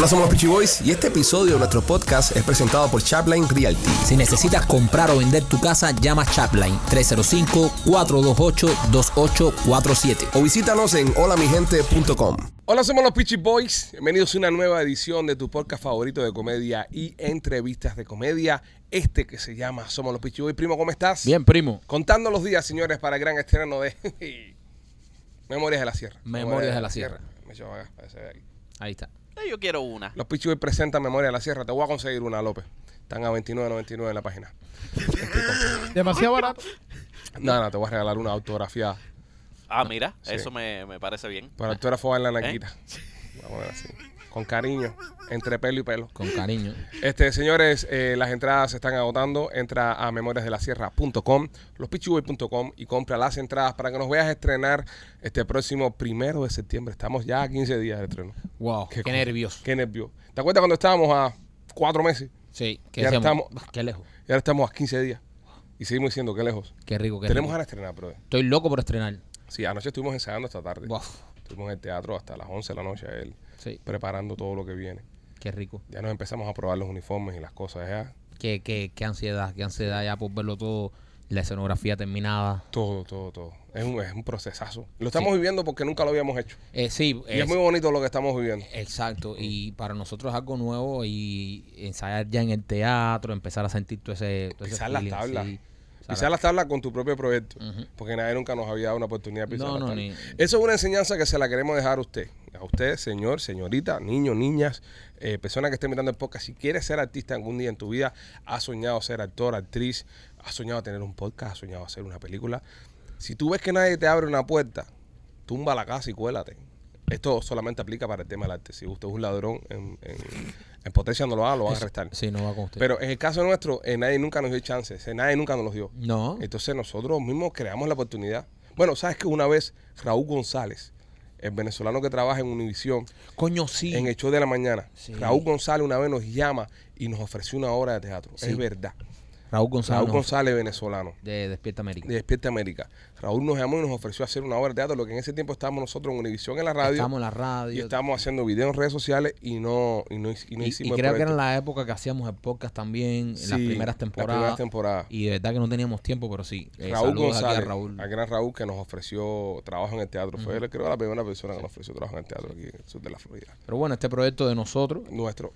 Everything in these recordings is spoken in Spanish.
Hola, somos los Peachy Boys y este episodio de nuestro podcast es presentado por Chapline Realty. Si necesitas comprar o vender tu casa, llama Chapline 305-428-2847. O visítanos en holamigente.com. Hola, somos los Peachy Boys. Bienvenidos a una nueva edición de tu podcast favorito de comedia y entrevistas de comedia. Este que se llama Somos los Peachy Boys. Primo, ¿cómo estás? Bien, primo. Contando los días, señores, para el gran estreno de Memorias de la Sierra. Memorias de la Sierra. Me acá. Ahí está. Eh, Yo quiero una. Los Boys presentan Memoria de la Sierra. Te voy a conseguir una, López. Están a 29.99 en la página. Demasiado barato. No, no, te voy a regalar una autografía. Ah, mira, Sí. eso me, me parece bien. Para autógrafo en la naquita. Vamos a ver así. Con cariño, entre pelo y pelo. Con cariño. Este, señores, eh, las entradas se están agotando. Entra a memoriasdelasierra.com, lospichiboy.com y compra las entradas para que nos veas estrenar este próximo primero de septiembre. Estamos ya a 15 días de estreno. Wow, qué, co- nervios. Qué nervio. ¿Te acuerdas cuando estábamos a cuatro meses? Sí, que Y ahora decíamos, estamos- qué lejos. Y ahora estamos a 15 días. Y seguimos diciendo que lejos. Qué rico, qué Tenemos ganas de estrenar, brother. Estoy loco por estrenar. Sí, anoche estuvimos ensayando esta tarde. Wow. Estuvimos en el teatro hasta las 11 de la noche, él Sí, preparando todo lo que viene. qué rico. Ya nos empezamos a probar los uniformes y las cosas. Ya Qué, qué, qué ansiedad, qué ansiedad ya por verlo todo. La escenografía terminada. todo, todo, todo. Es un, es un procesazo. Lo estamos viviendo porque nunca lo habíamos hecho. Eh, sí, Y es muy bonito lo que estamos viviendo. Exacto, y para nosotros es algo nuevo y ensayar ya en el teatro, empezar a sentir todo ese, todo ese las tablas. sí. Pisar las tablas con tu propio proyecto. Porque nadie nunca nos había dado una oportunidad de pisar No, las no, ni- Eso es una enseñanza que se la queremos dejar a usted. A usted, señor, señorita, niño, niñas, eh, persona que esté mirando el podcast. Si quieres ser artista algún día en tu vida, has soñado ser actor, actriz, has soñado tener un podcast, has soñado hacer una película. Si tú ves que nadie te abre una puerta, tumba la casa y cuélate. Esto solamente aplica para el tema del arte. Si usted es un ladrón en, en, en potencia, no lo haga, lo van a arrestar. Sí, no va con usted. Pero en el caso nuestro, eh, nadie nunca nos dio chances, eh, nadie nunca nos los dio. no, Entonces nosotros mismos creamos la oportunidad. Bueno, sabes que una vez Raúl González, el venezolano que trabaja en Univisión, coño, sí. en el show de la mañana, Sí. Raúl González una vez nos llama y nos ofreció una obra de teatro. Sí. Es verdad. Raúl González Raúl González, venezolano, de Despierta América. de Despierta América. Raúl nos llamó y nos ofreció hacer una obra de teatro, lo que en ese tiempo estábamos nosotros en Univisión en la radio. Estamos en la y radio. estábamos haciendo videos en redes sociales y no, y no, y no Y, y hicimos el creo que era la época que hacíamos el podcast también, en las primeras las temporadas. primeras temporadas. Y de verdad que no teníamos tiempo, pero sí. Eh, Raúl aquí González, a Raúl. al gran Raúl que nos ofreció trabajo en el teatro. Fue él, creo la primera persona que nos ofreció trabajo en el teatro aquí en el sur de la Florida. Pero bueno, este proyecto de nosotros, Nuestro.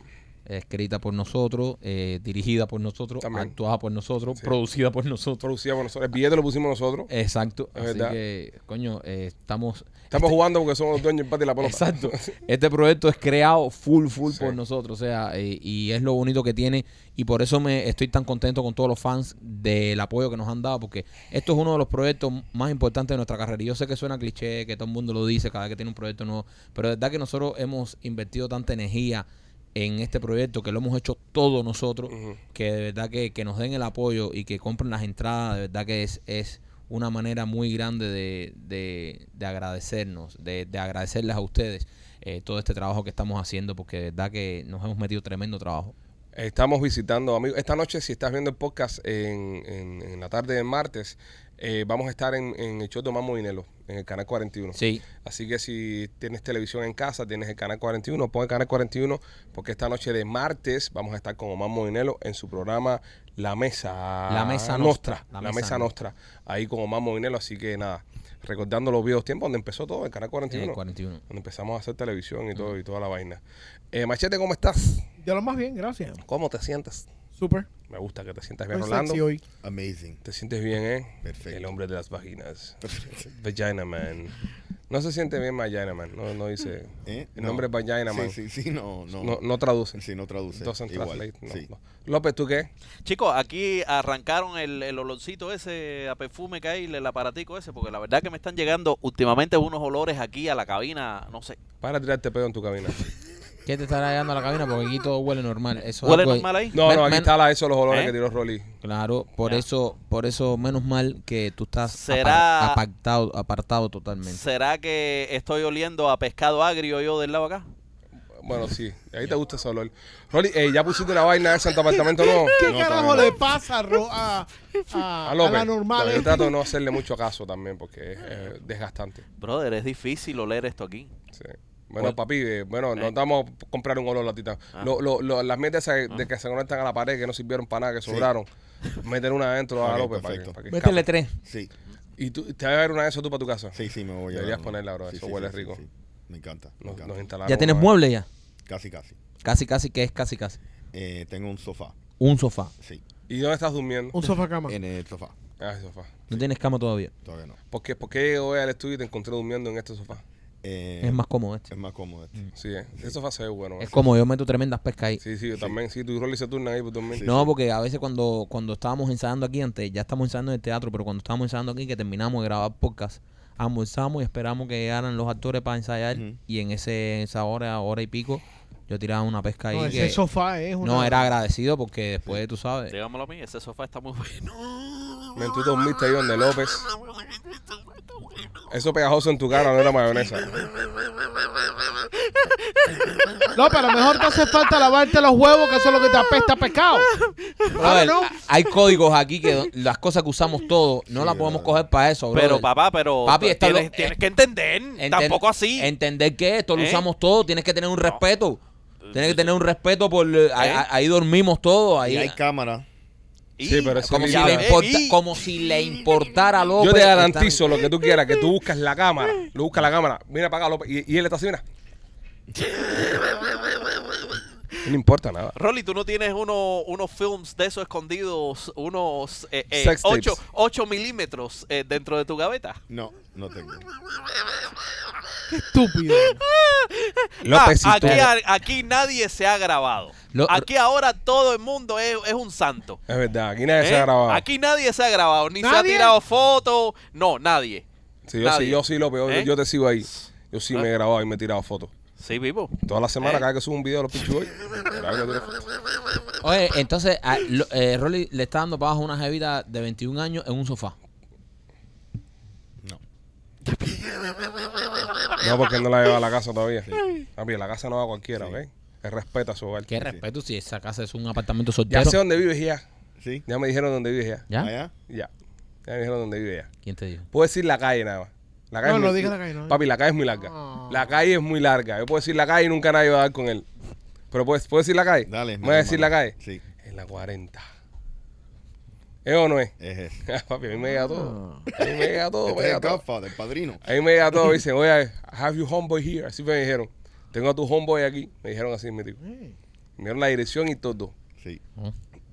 Escrita por nosotros, eh, dirigida por nosotros, También. actuada por nosotros, Sí. producida por nosotros. Producíamos nosotros. El billete lo pusimos nosotros. Exacto. Es Así verdad. que, coño, eh, estamos... Estamos jugando porque somos los dueños del patio y la pelota. Exacto. Este proyecto es creado full, full Sí. por nosotros. O sea, eh, y es lo bonito que tiene. Y por eso me estoy tan contento con todos los fans del apoyo que nos han dado. Porque esto es uno de los proyectos más importantes de nuestra carrera. Y yo sé que suena cliché, que todo el mundo lo dice cada vez que tiene un proyecto nuevo. Pero de verdad que nosotros hemos invertido tanta energía en este proyecto que lo hemos hecho todos nosotros. Que de verdad que, que nos den el apoyo y que compren las entradas. De verdad que es, es una manera muy grande de, de, de agradecernos, de, de agradecerles a ustedes eh, todo este trabajo que estamos haciendo, porque de verdad que nos hemos metido tremendo trabajo. Estamos visitando amigos. Esta noche, si estás viendo el podcast en, en- en la tarde del martes, eh, vamos a estar en, en el show de Mamo Dinelo, en el canal 41. Sí, Así que si tienes televisión en casa, tienes el canal 41, pon el canal 41, porque esta noche de martes vamos a estar con Omar Moinelo en su programa La Mesa La Mesa Nostra. Nostra. La, Mesa, Nostra. Ahí con Omar Moinelo, así que nada, recordando los viejos tiempos donde empezó todo, el canal 41. eh, 41. Donde empezamos a hacer televisión y todo y toda la vaina. Eh, Machete, ¿cómo estás? De lo más bien, gracias. ¿Cómo te sientes? Súper. Me gusta que te sientas bien, Muy Rolando. sexy hoy. Amazing. Te sientes bien, ¿eh? Perfecto. El hombre de las vaginas. Vagina Man. No se siente bien Vagina Man. No, no dice. ¿Eh? El No. nombre es Vagina Man. Sí, sí, sí, no, no. No, no traduce. Sí, no traduce. Doesn't Igual. translate, no, sí. no. López, ¿tú qué? Chicos, aquí arrancaron el, el olorcito ese a perfume que hay, el aparatico ese, porque la verdad que me están llegando últimamente unos olores aquí a la cabina, no sé. Para tirarte pedo en tu cabina. ¿Qué te estará llegando a la cabina? Porque aquí todo huele normal. Eso ¿Huele algo- normal ahí? No, Men- no, aquí men- está la, eso, los olores ¿Eh? que tiró Rolly. Claro, por Ya. eso, por eso menos mal que tú estás ¿Será- apar- apartado, apartado totalmente. ¿Será que estoy oliendo a pescado agrio yo del lado acá? Bueno, sí, ahí te gusta ese olor. Rolly, eh, ¿ya pusiste una vaina ese en tu apartamento no? ¿Qué No, carajo todavía no. le pasa Ro- a, a, A a López. la normal? Yo trato de no hacerle mucho caso también porque es eh, desgastante. Brother, es difícil oler esto aquí. Sí. Bueno, papi, eh, bueno, nos vamos a comprar un olor latita. Lo, lo, lo- las mierdas de que se conectan a la pared, que no sirvieron para nada, que sobraron. Meter una adentro a López para que, perfecto. para que Métele escape. tres. Sí, ¿Y tú, te vas a ver una de esas tú para tu casa? sí, sí, me voy a Deberías una. ponerla, bro, eso huele rico. Me encanta, me Nos, encanta. nos instalaron ¿Ya tienes mueble ya? Casi, casi. Casi, casi, que es casi, casi. Eh, tengo un sofá, Un sofá. sí, ¿Y dónde estás durmiendo? Un sofá cama. en el sofá. Ah, el sofá. No tienes cama todavía. Todavía no. ¿Por qué, ¿Por qué hoy al estudio y te encontré durmiendo en este sofá? Eh, Es más cómodo este. es más cómodo este. Sí, eh. Sofá se ve bueno. Es eh. como yo meto tremendas pescas ahí. Sí, sí, yo también. Sí, tu y Rolly se turnan ahí por dormir. Sí. No, porque a veces cuando, cuando estábamos ensayando aquí antes, ya estamos ensayando en el teatro, pero cuando estábamos ensayando aquí, que terminamos de grabar podcast, almorzamos y esperamos que llegaran los actores para ensayar. Y en ese, esa hora, hora y pico, yo tiraba una pesca ahí. No, que- ese sofá es una... no, era agradecido porque después, tú sabes. Dígamelo a mí, ese sofá está muy bueno. Men, tú dormiste ahí donde López. Eso pegajoso en tu cara no era mayonesa. No, pero mejor te hace falta lavarte los huevos, que eso es lo que te apesta a pescado. A- Hay códigos aquí que las cosas que usamos todos no las podemos coger para eso, Pero papá, pero Papi, está tienes, lo- tienes que entender, Enten- tampoco así. Entender que esto lo ¿Eh? usamos todo, tienes que tener un respeto. Tienes que tener un respeto por... eh, ahí- ¿Eh? Ahí dormimos todos. Ahí, Y hay cámara. Y- Sí, pero ese como, si le ves, importa- y- como si le importara a López. Yo te garantizo lo que tú quieras, que tú buscas la cámara, lo buscas la cámara, mira para acá López, y, y él está así, mira. No le importa nada. Rolly, ¿tú no tienes uno, unos films de esos escondidos, unos eh, eh, Sex tapes. 8, 8 milímetros eh, dentro de tu gaveta? No, no tengo. Qué estúpido. López, Ah, aquí nadie se ha grabado. Lo- aquí ahora todo el mundo es, es un santo. Es verdad, aquí nadie se ¿eh? ha grabado. Aquí nadie se ha grabado, ni se ha tirado fotos. No, nadie. Sí, yo, sí, yo sí, López, yo, ¿Eh? yo te sigo ahí. Yo sí ¿Ah? me he grabado y me he tirado fotos. Sí, vivo. Toda la semana, ¿Eh? cada vez que subo un video de los pichuy, grabo y me tiro fotos. Oye, entonces, a- lo- eh, Rolly le está dando para abajo una jevita de 21 años en un sofá. No. No, porque no la lleva a la casa todavía. Papi, la casa no va a cualquiera, ¿ok? Él respeta su hogar. Qué respeto si esa casa es un apartamento Ya soltero. sé dónde vives ya. ¿Sí? Ya me dijeron dónde vives ya. ¿Ya? ¿Allá? Ya. Ya me dijeron dónde vives ya. ¿Quién te dijo? Puedo decir la calle nada más. La calle No, no muy- digas la calle, no. Papi, la calle es muy larga. Ah. La calle es muy larga. Yo puedo decir la calle y nunca nadie va a dar con él. Pero ¿puedo, ¿puedo decir la calle? Dale. ¿Me voy a decir la calle? Sí, En la 40. ¿Es o no es? es ese. Papi, a mí me llega todo. A mí me llega todo. me Este es llega el todo. El padrino. A mí me llega todo. Dicen, oye, have your homeboy here. Así me dijeron. Tengo a tu homeboy aquí. Me dijeron así, mi tío. Eh. Me dieron la dirección y todo. Sí.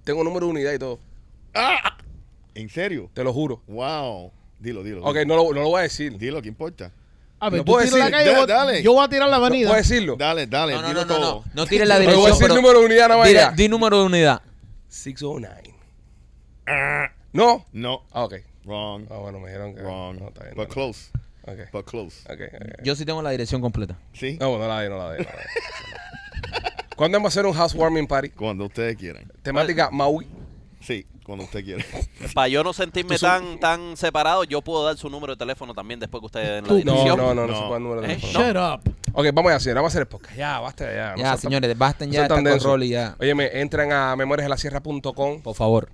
Tengo número de unidad y todo. ¿En serio? Te lo juro. Wow. Dilo, dilo. Ok, dilo. no lo, no lo voy a decir. Dilo, ¿qué importa? A ver, ¿Lo tú puedo tiras la decir? calle, Da- yo, dale. yo voy a tirar la ¿No avenida. puedo decirlo? Dale, dale, No, no, dilo no, no, todo. no. No tires la Pero dirección. voy a decir pero- número de unidad nada más. Dile- ya. di número de unidad. 609. ¿No? No, Ah, ok. wrong, Ah, bueno, me dijeron que. wrong. No, está bien. but no, close, no. Ok. but close. Yo sí tengo la dirección completa. ¿Sí? No, no la de, no la de. No la de. ¿Cuándo vamos a hacer un housewarming party? Cuando ustedes quieran. Temática Maui. Sí, cuando usted quiera. Para yo no sentirme tan, tan separado, yo puedo dar su número de teléfono también después que ustedes den la dirección. no, no, no, No. se puede el número de ¿Eh? teléfono. Shut up. Ok, vamos a hacer, vamos a hacer el podcast. Ya, basta ya. no Ya, señores, basten ya con densos. Rolly ya. Oye, me entran a memoriasdelasierra.com. Por favor.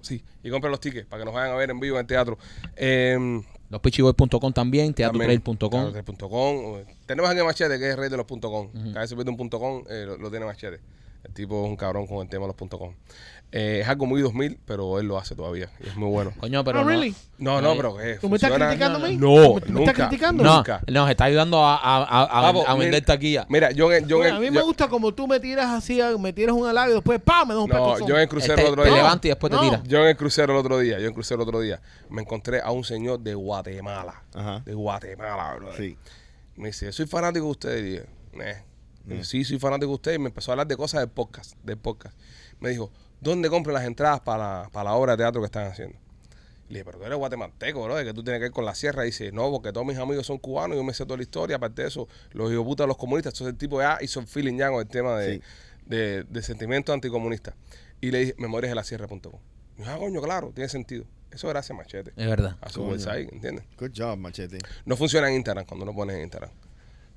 Sí, y compren los tickets para que nos vayan a ver en vivo en el teatro. Eh, Lospichiboy.com también, También, teatrotrail.com. teatrotrail.com. Tenemos aquí Machete, que es el rey de los punto .com. Cada vez se pierde un punto .com, eh, lo, lo tiene Machete. El tipo es un cabrón con el tema de los .com. Eh, es algo muy 2000, pero él lo hace todavía y es muy bueno. Coño, pero Oh, no, really? No, no, pero que ¿Tú me estás criticando a mí? No, ¿Tú me- nunca. estás criticando? no, nunca. nos está ayudando a, a, a, a- Papo, a vender mira- taquilla. Mira, yo en, yo Bueno, a mí yo- me gusta como tú me tiras así, me tiras un halago y después ¡pam! me das un No, pecozón. yo en el crucero Este, el otro te día. levanta y después te No. tira. Yo en el crucero el otro día, yo en el crucero el otro día, me encontré a un señor de Guatemala. Ajá. De Guatemala, bro. Sí. Me dice, soy fanático de ustedes. Y dije, "Eh". Me Mm. dice, sí, soy fanático de ustedes. Y me empezó a hablar de cosas del podcast. Del podcast. Me dijo, ¿dónde compro las entradas para la, para la obra de teatro que están haciendo? Le dije, pero tú eres guatemalteco, bro, de que tú tienes que ir con la sierra. Y dice, no, porque todos mis amigos son cubanos, yo me sé toda la historia. Aparte de eso, los hijos putas de los comunistas. Entonces el tipo ya hizo el feeling ya con el tema de, Sí. de, de sentimiento anticomunista. Y le dije, memorias de la sierra.com. Me dijo, ah, coño, claro, tiene sentido. Eso gracias a Machete. Es verdad. A su website, ¿entiendes? Good job, machete. No funciona en Instagram cuando lo pones en Instagram.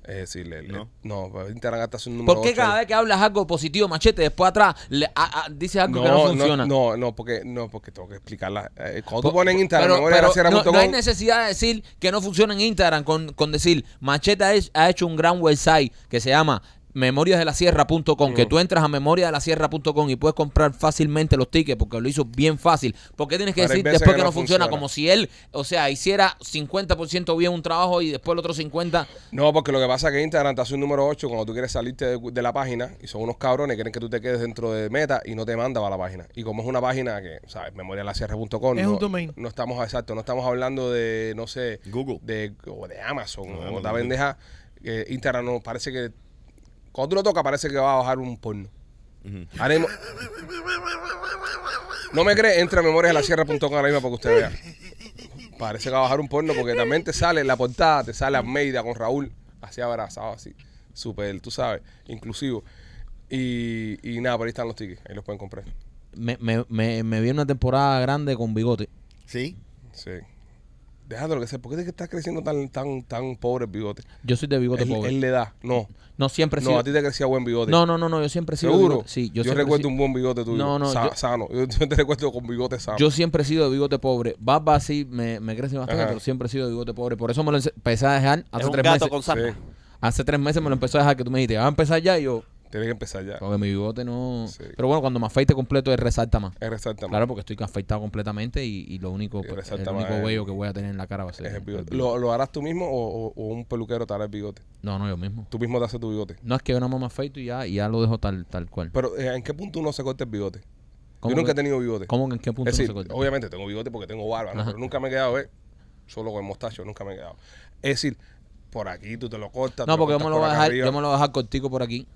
Es decir, le- le- No. no, pues Instagram gasta su número ¿Por qué ocho cada ahí. vez que hablas algo positivo, machete, después atrás le, a- a- dices algo que no funciona? No, no, porque, no, porque tengo que explicarla. Eh, cuando tú pones en Instagram, pero- pero no, no hay necesidad de decir que no funciona en Instagram con, con decir Machete ha hecho un gran website que se llama memoriasdelasierra.com que tú entras a memoriasdelasierra.com y puedes comprar fácilmente los tickets porque lo hizo bien fácil. ¿Por qué tienes que decir después que que no funciona? funciona. Como si él, o sea, hiciera 50% bien un trabajo y después el otro 50%. No, porque lo que pasa es que Instagram te hace un número 8 cuando tú quieres salirte de, de la página y son unos cabrones, quieren que tú te quedes dentro de meta y no te manda para la página. Y como es una página que, ¿sabes? memorialasierra.com. Es no, un domain. No estamos, exacto, no estamos hablando de, no sé, Google. de, o de Amazon No, o Amazon, otra pendeja. que Instagram no parece que, cuando tú lo tocas, parece que va a bajar un porno. No me cree, entra a memoriasdelasierra.com ahora mismo para que usted vea. Parece que va a bajar un porno porque también te sale en la portada, te sale Almeida con Raúl, así abrazado, así. Súper, tú sabes, inclusivo. Y, y nada, por ahí están los tickets, ahí los pueden comprar. Me, me, me, me vi una temporada grande con bigote. Sí. Sí. Déjalo que sea, ¿por qué es que estás creciendo tan, tan, tan pobre el bigote? Yo soy de bigote Él, pobre. él le da, no. no siempre he No, sido- a ti te crecía buen bigote. No, no, no, no, yo siempre he sido ¿Seguro? bigote. Sí, yo, yo siempre he recuerdo sido- un buen bigote tuyo. No, no, sa- yo- sano. Yo, te recuerdo con bigote sano. Yo siempre he sido de bigote pobre. Barba sí me, me crece bastante, Ajá. pero siempre he sido de bigote pobre. Por eso me lo empecé a dejar Es hace un tres gato meses. con sarna. Sí. Hace tres meses me lo empezó a dejar que tú me dijiste, ¿vas a empezar ya? Y yo, Tienes que empezar ya. porque mi bigote no... Sí. Pero bueno, cuando me afeite completo, él resalta más. Es resalta Claro, porque estoy afeitado completamente y, y lo único, pues, resalta el único más el- vello que voy a tener en la cara va a ser Es el el bigote. ¿Lo, lo harás tú mismo o, o- o un peluquero te hará el bigote? No, no, yo mismo. Tú mismo te haces tu bigote. No es que yo nada más me afeito y ya, y ya lo dejo tal, tal cual. Pero eh, ¿en qué punto uno se corta el bigote? Yo ¿Cómo nunca he tenido bigote. ¿Cómo que en qué punto es no decir, se corta? obviamente tengo bigote porque tengo barba, ¿no? Pero nunca me he quedado, ¿eh? Solo con el mostacho, nunca me he quedado. Es decir, por aquí tú te lo cortas. No, porque yo me lo voy a dejar, yo me lo voy a dejar cortico por aquí.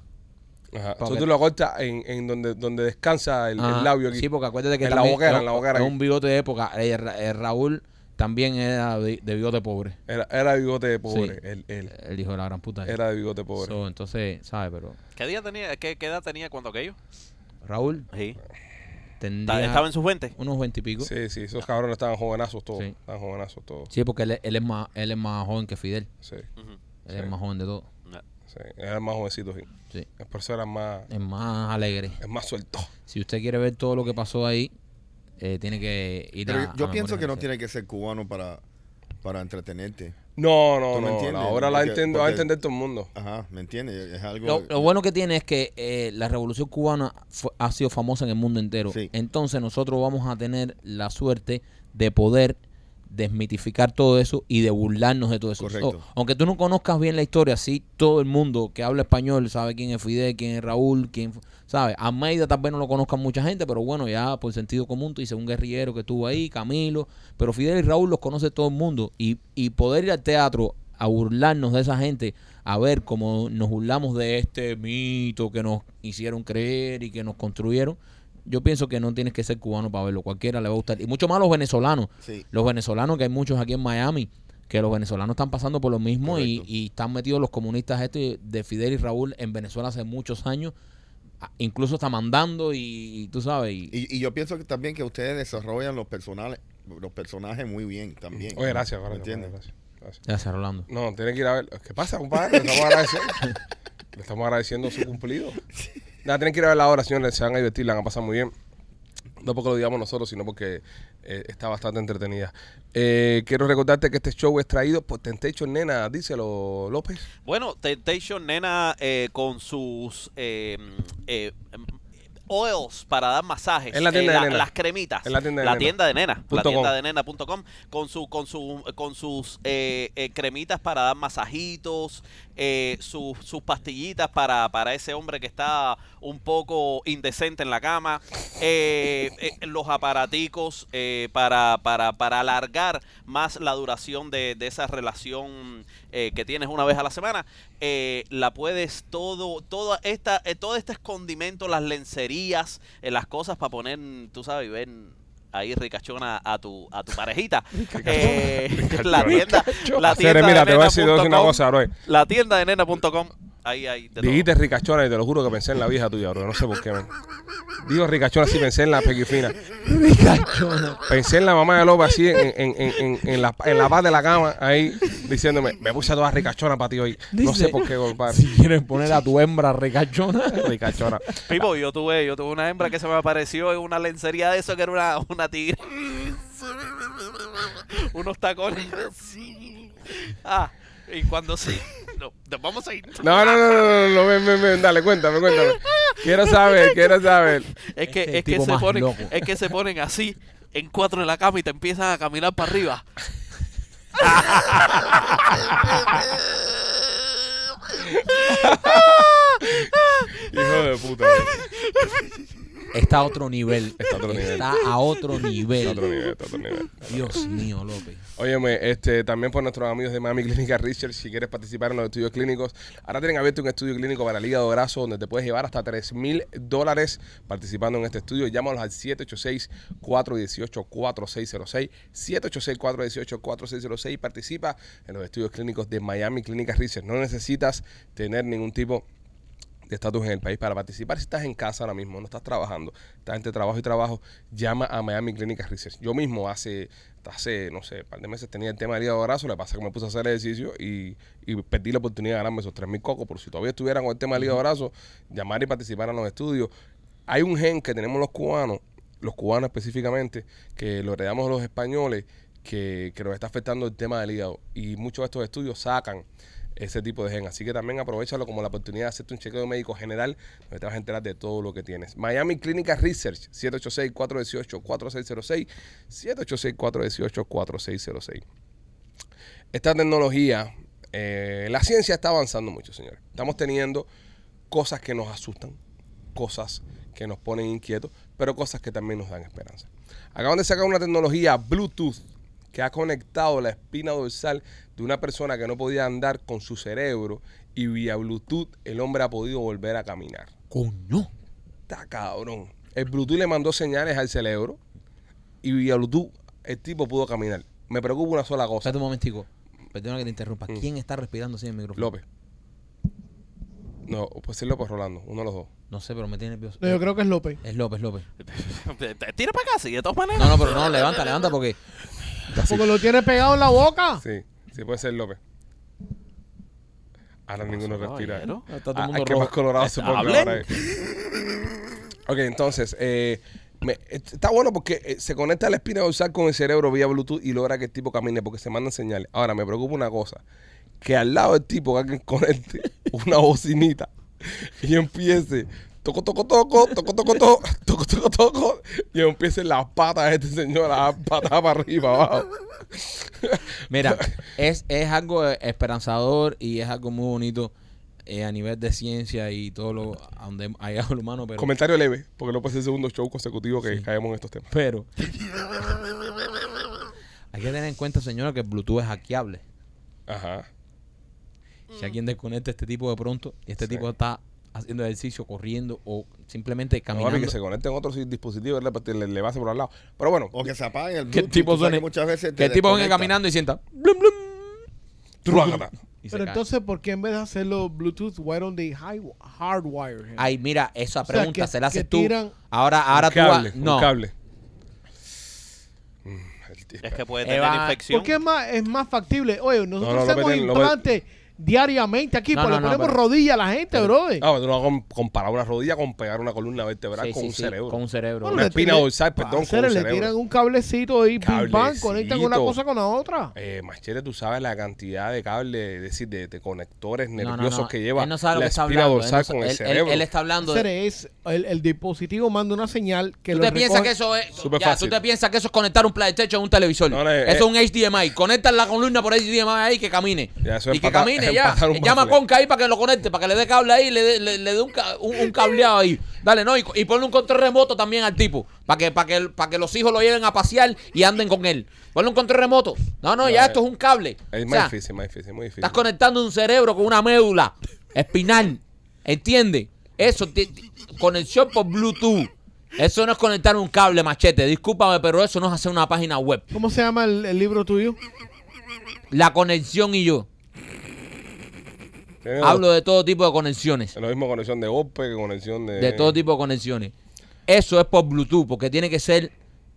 Ajá. So, tú lo cortas en, en donde, donde descansa el, el labio aquí. Sí, porque acuérdate que En la boquera, en la boquera Es aquí. un bigote de época. Eh, eh, Raúl también era de, de bigote pobre. Era, era de bigote de pobre. Sí. Él, él. El hijo de la gran puta. Era de bigote pobre. So, entonces, ¿sabes? Pero ¿Qué, día tenía, qué, qué edad tenía cuando aquello? Raúl Sí. tendría ¿Estaba en sus 20? unos veintipico. Sí. Sí, sí, esos cabrones estaban jovenazos todos. Sí. Estaban jovenazos todos. porque él, él es más, él es más joven que Fidel. Sí. Él Sí. es más joven de todo. Sí. Eran más jovencitos. Sí. Sí. Por eso eran más, Es más alegre. es más suelto. Si usted quiere ver todo lo que pasó ahí, eh, tiene que ir Pero a. yo a pienso que no tiene que ser cubano para, para entretenerte. No, no, ¿Tú me no. entiendes? Ahora la entiendo, va a entender todo el mundo. Ajá, ¿me entiendes? Es algo... Lo, lo bueno que tiene es que eh, la revolución cubana fue- ha sido famosa en el mundo entero. Sí. Entonces nosotros vamos a tener la suerte de poder desmitificar todo eso y de burlarnos de todo eso. Correcto. So, aunque tú no conozcas bien la historia, sí, todo el mundo que habla español sabe quién es Fidel, quién es Raúl, quién, sabe. Almeida tal vez no lo conozca mucha gente, pero bueno, ya por sentido común, tú dices un guerrillero que estuvo ahí, Camilo, pero Fidel y Raúl los conoce todo el mundo y, y poder ir al teatro a burlarnos de esa gente, a ver cómo nos burlamos de este mito que nos hicieron creer y que nos construyeron. Yo pienso que no tienes que ser cubano para verlo, cualquiera le va a gustar. Y mucho más los venezolanos. Sí. Los venezolanos, que hay muchos aquí en Miami, que los venezolanos están pasando por lo mismo y, están metidos los comunistas este de Fidel y Raúl en Venezuela hace muchos años. Incluso está mandando y, y tú sabes. y- Y, y yo pienso que también que ustedes desarrollan los personajes, los personajes muy bien también. Oye, gracias, ¿Me gracias, entiendes? gracias, gracias. Gracias, Rolando. No, tiene que ir a ver. ¿Qué pasa, compadre? Le estamos agradeciendo. Le estamos agradeciendo su cumplido. Nada, tienen que ir a ver la hora, señores. Se van a divertir, la van a pasar muy bien. No porque lo digamos nosotros, sino porque eh, está bastante entretenida. Eh, quiero recordarte que este show es traído por Temptation Nena, díselo, López. Bueno, Temptation Nena eh, con sus eh, eh, oils para dar masajes. En la tienda eh, de la- nena. Las cremitas. En la tienda de nena. tienda de nena. La tienda de nena.com con, su, con, su, con sus eh, eh, cremitas para dar masajitos, eh, sus- sus pastillitas para, para ese hombre que está un poco indecente en la cama, los aparaticos eh, para, para, para alargar más la duración de, de esa relación eh, que tienes una vez a la semana, eh, la puedes todo, toda esta, eh, todo este condimento, las lencerías, eh, las cosas para poner, tú sabes, ven ahí ricachona a tu, a tu parejita. Eh, la tienda, la tienda mira, de te voy a decir una cosa, bro. La tienda de nena.com Ahí hay de todo. Dijiste ricachona y te lo juro que pensé en la vieja tuya, bro. No sé por qué, man. Digo ricachona sí pensé en la pequifina. Ricachona. Pensé en la mamá de López así en, en, en, en, en la, en la paz de la cama, ahí diciéndome, me puse a toda ricachona para ti hoy. no sé por qué, compadre. Si quieres poner a tu hembra ricachona. Ricachona. Pipo, yo tuve, yo tuve una hembra que se me apareció en una lencería de eso que era una, una tigre. Unos tacones. Ah, y cuando sí. No, nos vamos a ir. No, no, no, no, no, no, ven, ven, ven, dale, cuéntame, cuéntame. Quiero saber, quiero saber. Es que, Este es que se ponen, loco. es que se ponen así en cuatro en la cama y te empiezan a caminar para arriba. Hijo de puta. Está a otro nivel. Está a otro nivel. Está a otro nivel. Está a otro nivel, está a otro nivel. Dios mío, López. Óyeme, este, también por nuestros amigos de Miami Clínica Research, si quieres participar en los estudios clínicos, ahora tienen abierto un estudio clínico para el hígado graso donde te puedes llevar hasta 3 mil dólares participando en este estudio. Llámalos al 786-418-4606, 786-418-4606 y participa en los estudios clínicos de Miami Clínica Research. No necesitas tener ningún tipo de estatus en el país para participar. Si estás en casa ahora mismo, no estás trabajando, estás entre trabajo y trabajo, llama a Miami Clinic Research. Yo mismo hace, hace, no sé, un par de meses tenía el tema del hígado graso, le pasa que me puse a hacer ejercicio y, y perdí la oportunidad de ganarme esos 3 mil cocos. Por si todavía estuvieran con el tema del hígado graso, llamar y participar en los estudios. Hay un gen que tenemos los cubanos, los cubanos específicamente, que lo heredamos los españoles, que, que nos está afectando el tema del hígado. Y muchos de estos estudios sacan ese tipo de gen. Así que también aprovechalo como la oportunidad de hacerte un chequeo médico general donde te vas a enterar de todo lo que tienes. Miami Clínica Research, 786-418-4606, 786-418-4606. Esta tecnología, eh, la ciencia está avanzando mucho, señores. Estamos teniendo cosas que nos asustan, cosas que nos ponen inquietos, pero cosas que también nos dan esperanza. Acaban de sacar una tecnología Bluetooth que ha conectado la espina dorsal de una persona que no podía andar con su cerebro y vía Bluetooth el hombre ha podido volver a caminar. Coño. Está cabrón. El Bluetooth le mandó señales al cerebro y vía Bluetooth el tipo pudo caminar. Me preocupa una sola cosa. Espérate un momentico. Perdona que te interrumpa. Mm. ¿Quién está respirando sin el micrófono? López. No, puede ser López Rolando, uno de los dos. No sé, pero me tiene nervioso. No, yo creo que es López. Es López, López. Tira para acá, sí, de todas maneras. No, no, pero no, levanta, levanta porque. Porque lo tiene pegado en la boca. Sí, sí puede ser López. Ahora ninguno respira. Ah, mundo hay que más colorado se ponga ahora. eh. Ok, entonces, eh, me- está bueno porque eh, se conecta la espina dorsal con el cerebro vía Bluetooth y logra que el tipo camine porque se mandan señales. Ahora, me preocupa una cosa, que al lado del tipo que alguien conecte una bocinita y empiece toco, toco, toco, toco, toco, toco, toco, toco, toco, y empiecen las patas de este señor a dar patas para arriba, abajo. Mira, es, es algo esperanzador y es algo muy bonito eh, a nivel de ciencia y todo lo a donde hay algo humano, pero, Comentario leve, porque no puede ser el segundo show consecutivo que Sí. caemos en estos temas. pero hay que tener en cuenta, señora, que el Bluetooth es hackeable. Ajá. Si alguien desconecta este tipo de pronto y este Sí. tipo está haciendo ejercicio, corriendo o simplemente No, caminando. papi, que se conecten otros dispositivos, le, le, le pase por al lado. Pero bueno, O que se apague el que el Bluetooth, tipo suene- que muchas veces que el tipo venga caminando y sienta. blum, blum, Pero entonces, ¿por qué en vez de hacerlo Bluetooth, why don't they hardwire him? Ay, mira, esa O sea, pregunta que- se la haces tú. Ahora, ahora un tú vas- cable, no. un cable. Mm, Es que puede tener Eva- infección. Porque es más, es más factible. Oye, nosotros No, no, hacemos implantes diariamente aquí, No, pues no, le no, ponemos pero- rodilla a la gente, brother. Tú no vas a comparar una rodilla con pegar una columna vertebral Sí, con sí, un sí, cerebro. Con un cerebro. Bueno, una le espina dorsal, perdón, con un le cerebro. tiran un cablecito y pim pam, conectan una cosa con la otra. Eh, Machete, tú sabes la cantidad de cables, es decir, de, de conectores No, no, nerviosos no, que lleva él no sabe lo la que está espina hablando. Él dorsal no sa- con el él- él- cerebro. Él está hablando de... Es, el, el dispositivo manda una señal que ¿Tú lo te piensas que eso es... Súper ya, fácil. ¿Tú te piensas que eso es conectar un PlayStation a un televisor? No, no, eso eh, es un HDMI. Conecta la columna por HDMI ahí que camine. Y que camine Llama a. Conca ahí para que lo conecte, para que le dé cable ahí, le dé le, le dé un, un, un cableado ahí. Dale, no, y, y ponle un control remoto también al tipo, para que, para que, para que los hijos lo lleven a pasear y anden con él. Ponle un control remoto. No, no, No, ya esto es un cable. Es O más sea, difícil, más difícil, muy difícil. Estás conectando un cerebro con una médula espinal. ¿Entiendes? Eso, conexión por Bluetooth. Eso no es conectar un cable machete. Discúlpame, pero eso no es hacer una página web. ¿Cómo se llama el, el libro tuyo? La conexión y yo. Hablo de todo tipo de conexiones. Es lo mismo conexión de golpe que conexión de... De todo tipo de conexiones. Eso es por Bluetooth, porque tiene que ser.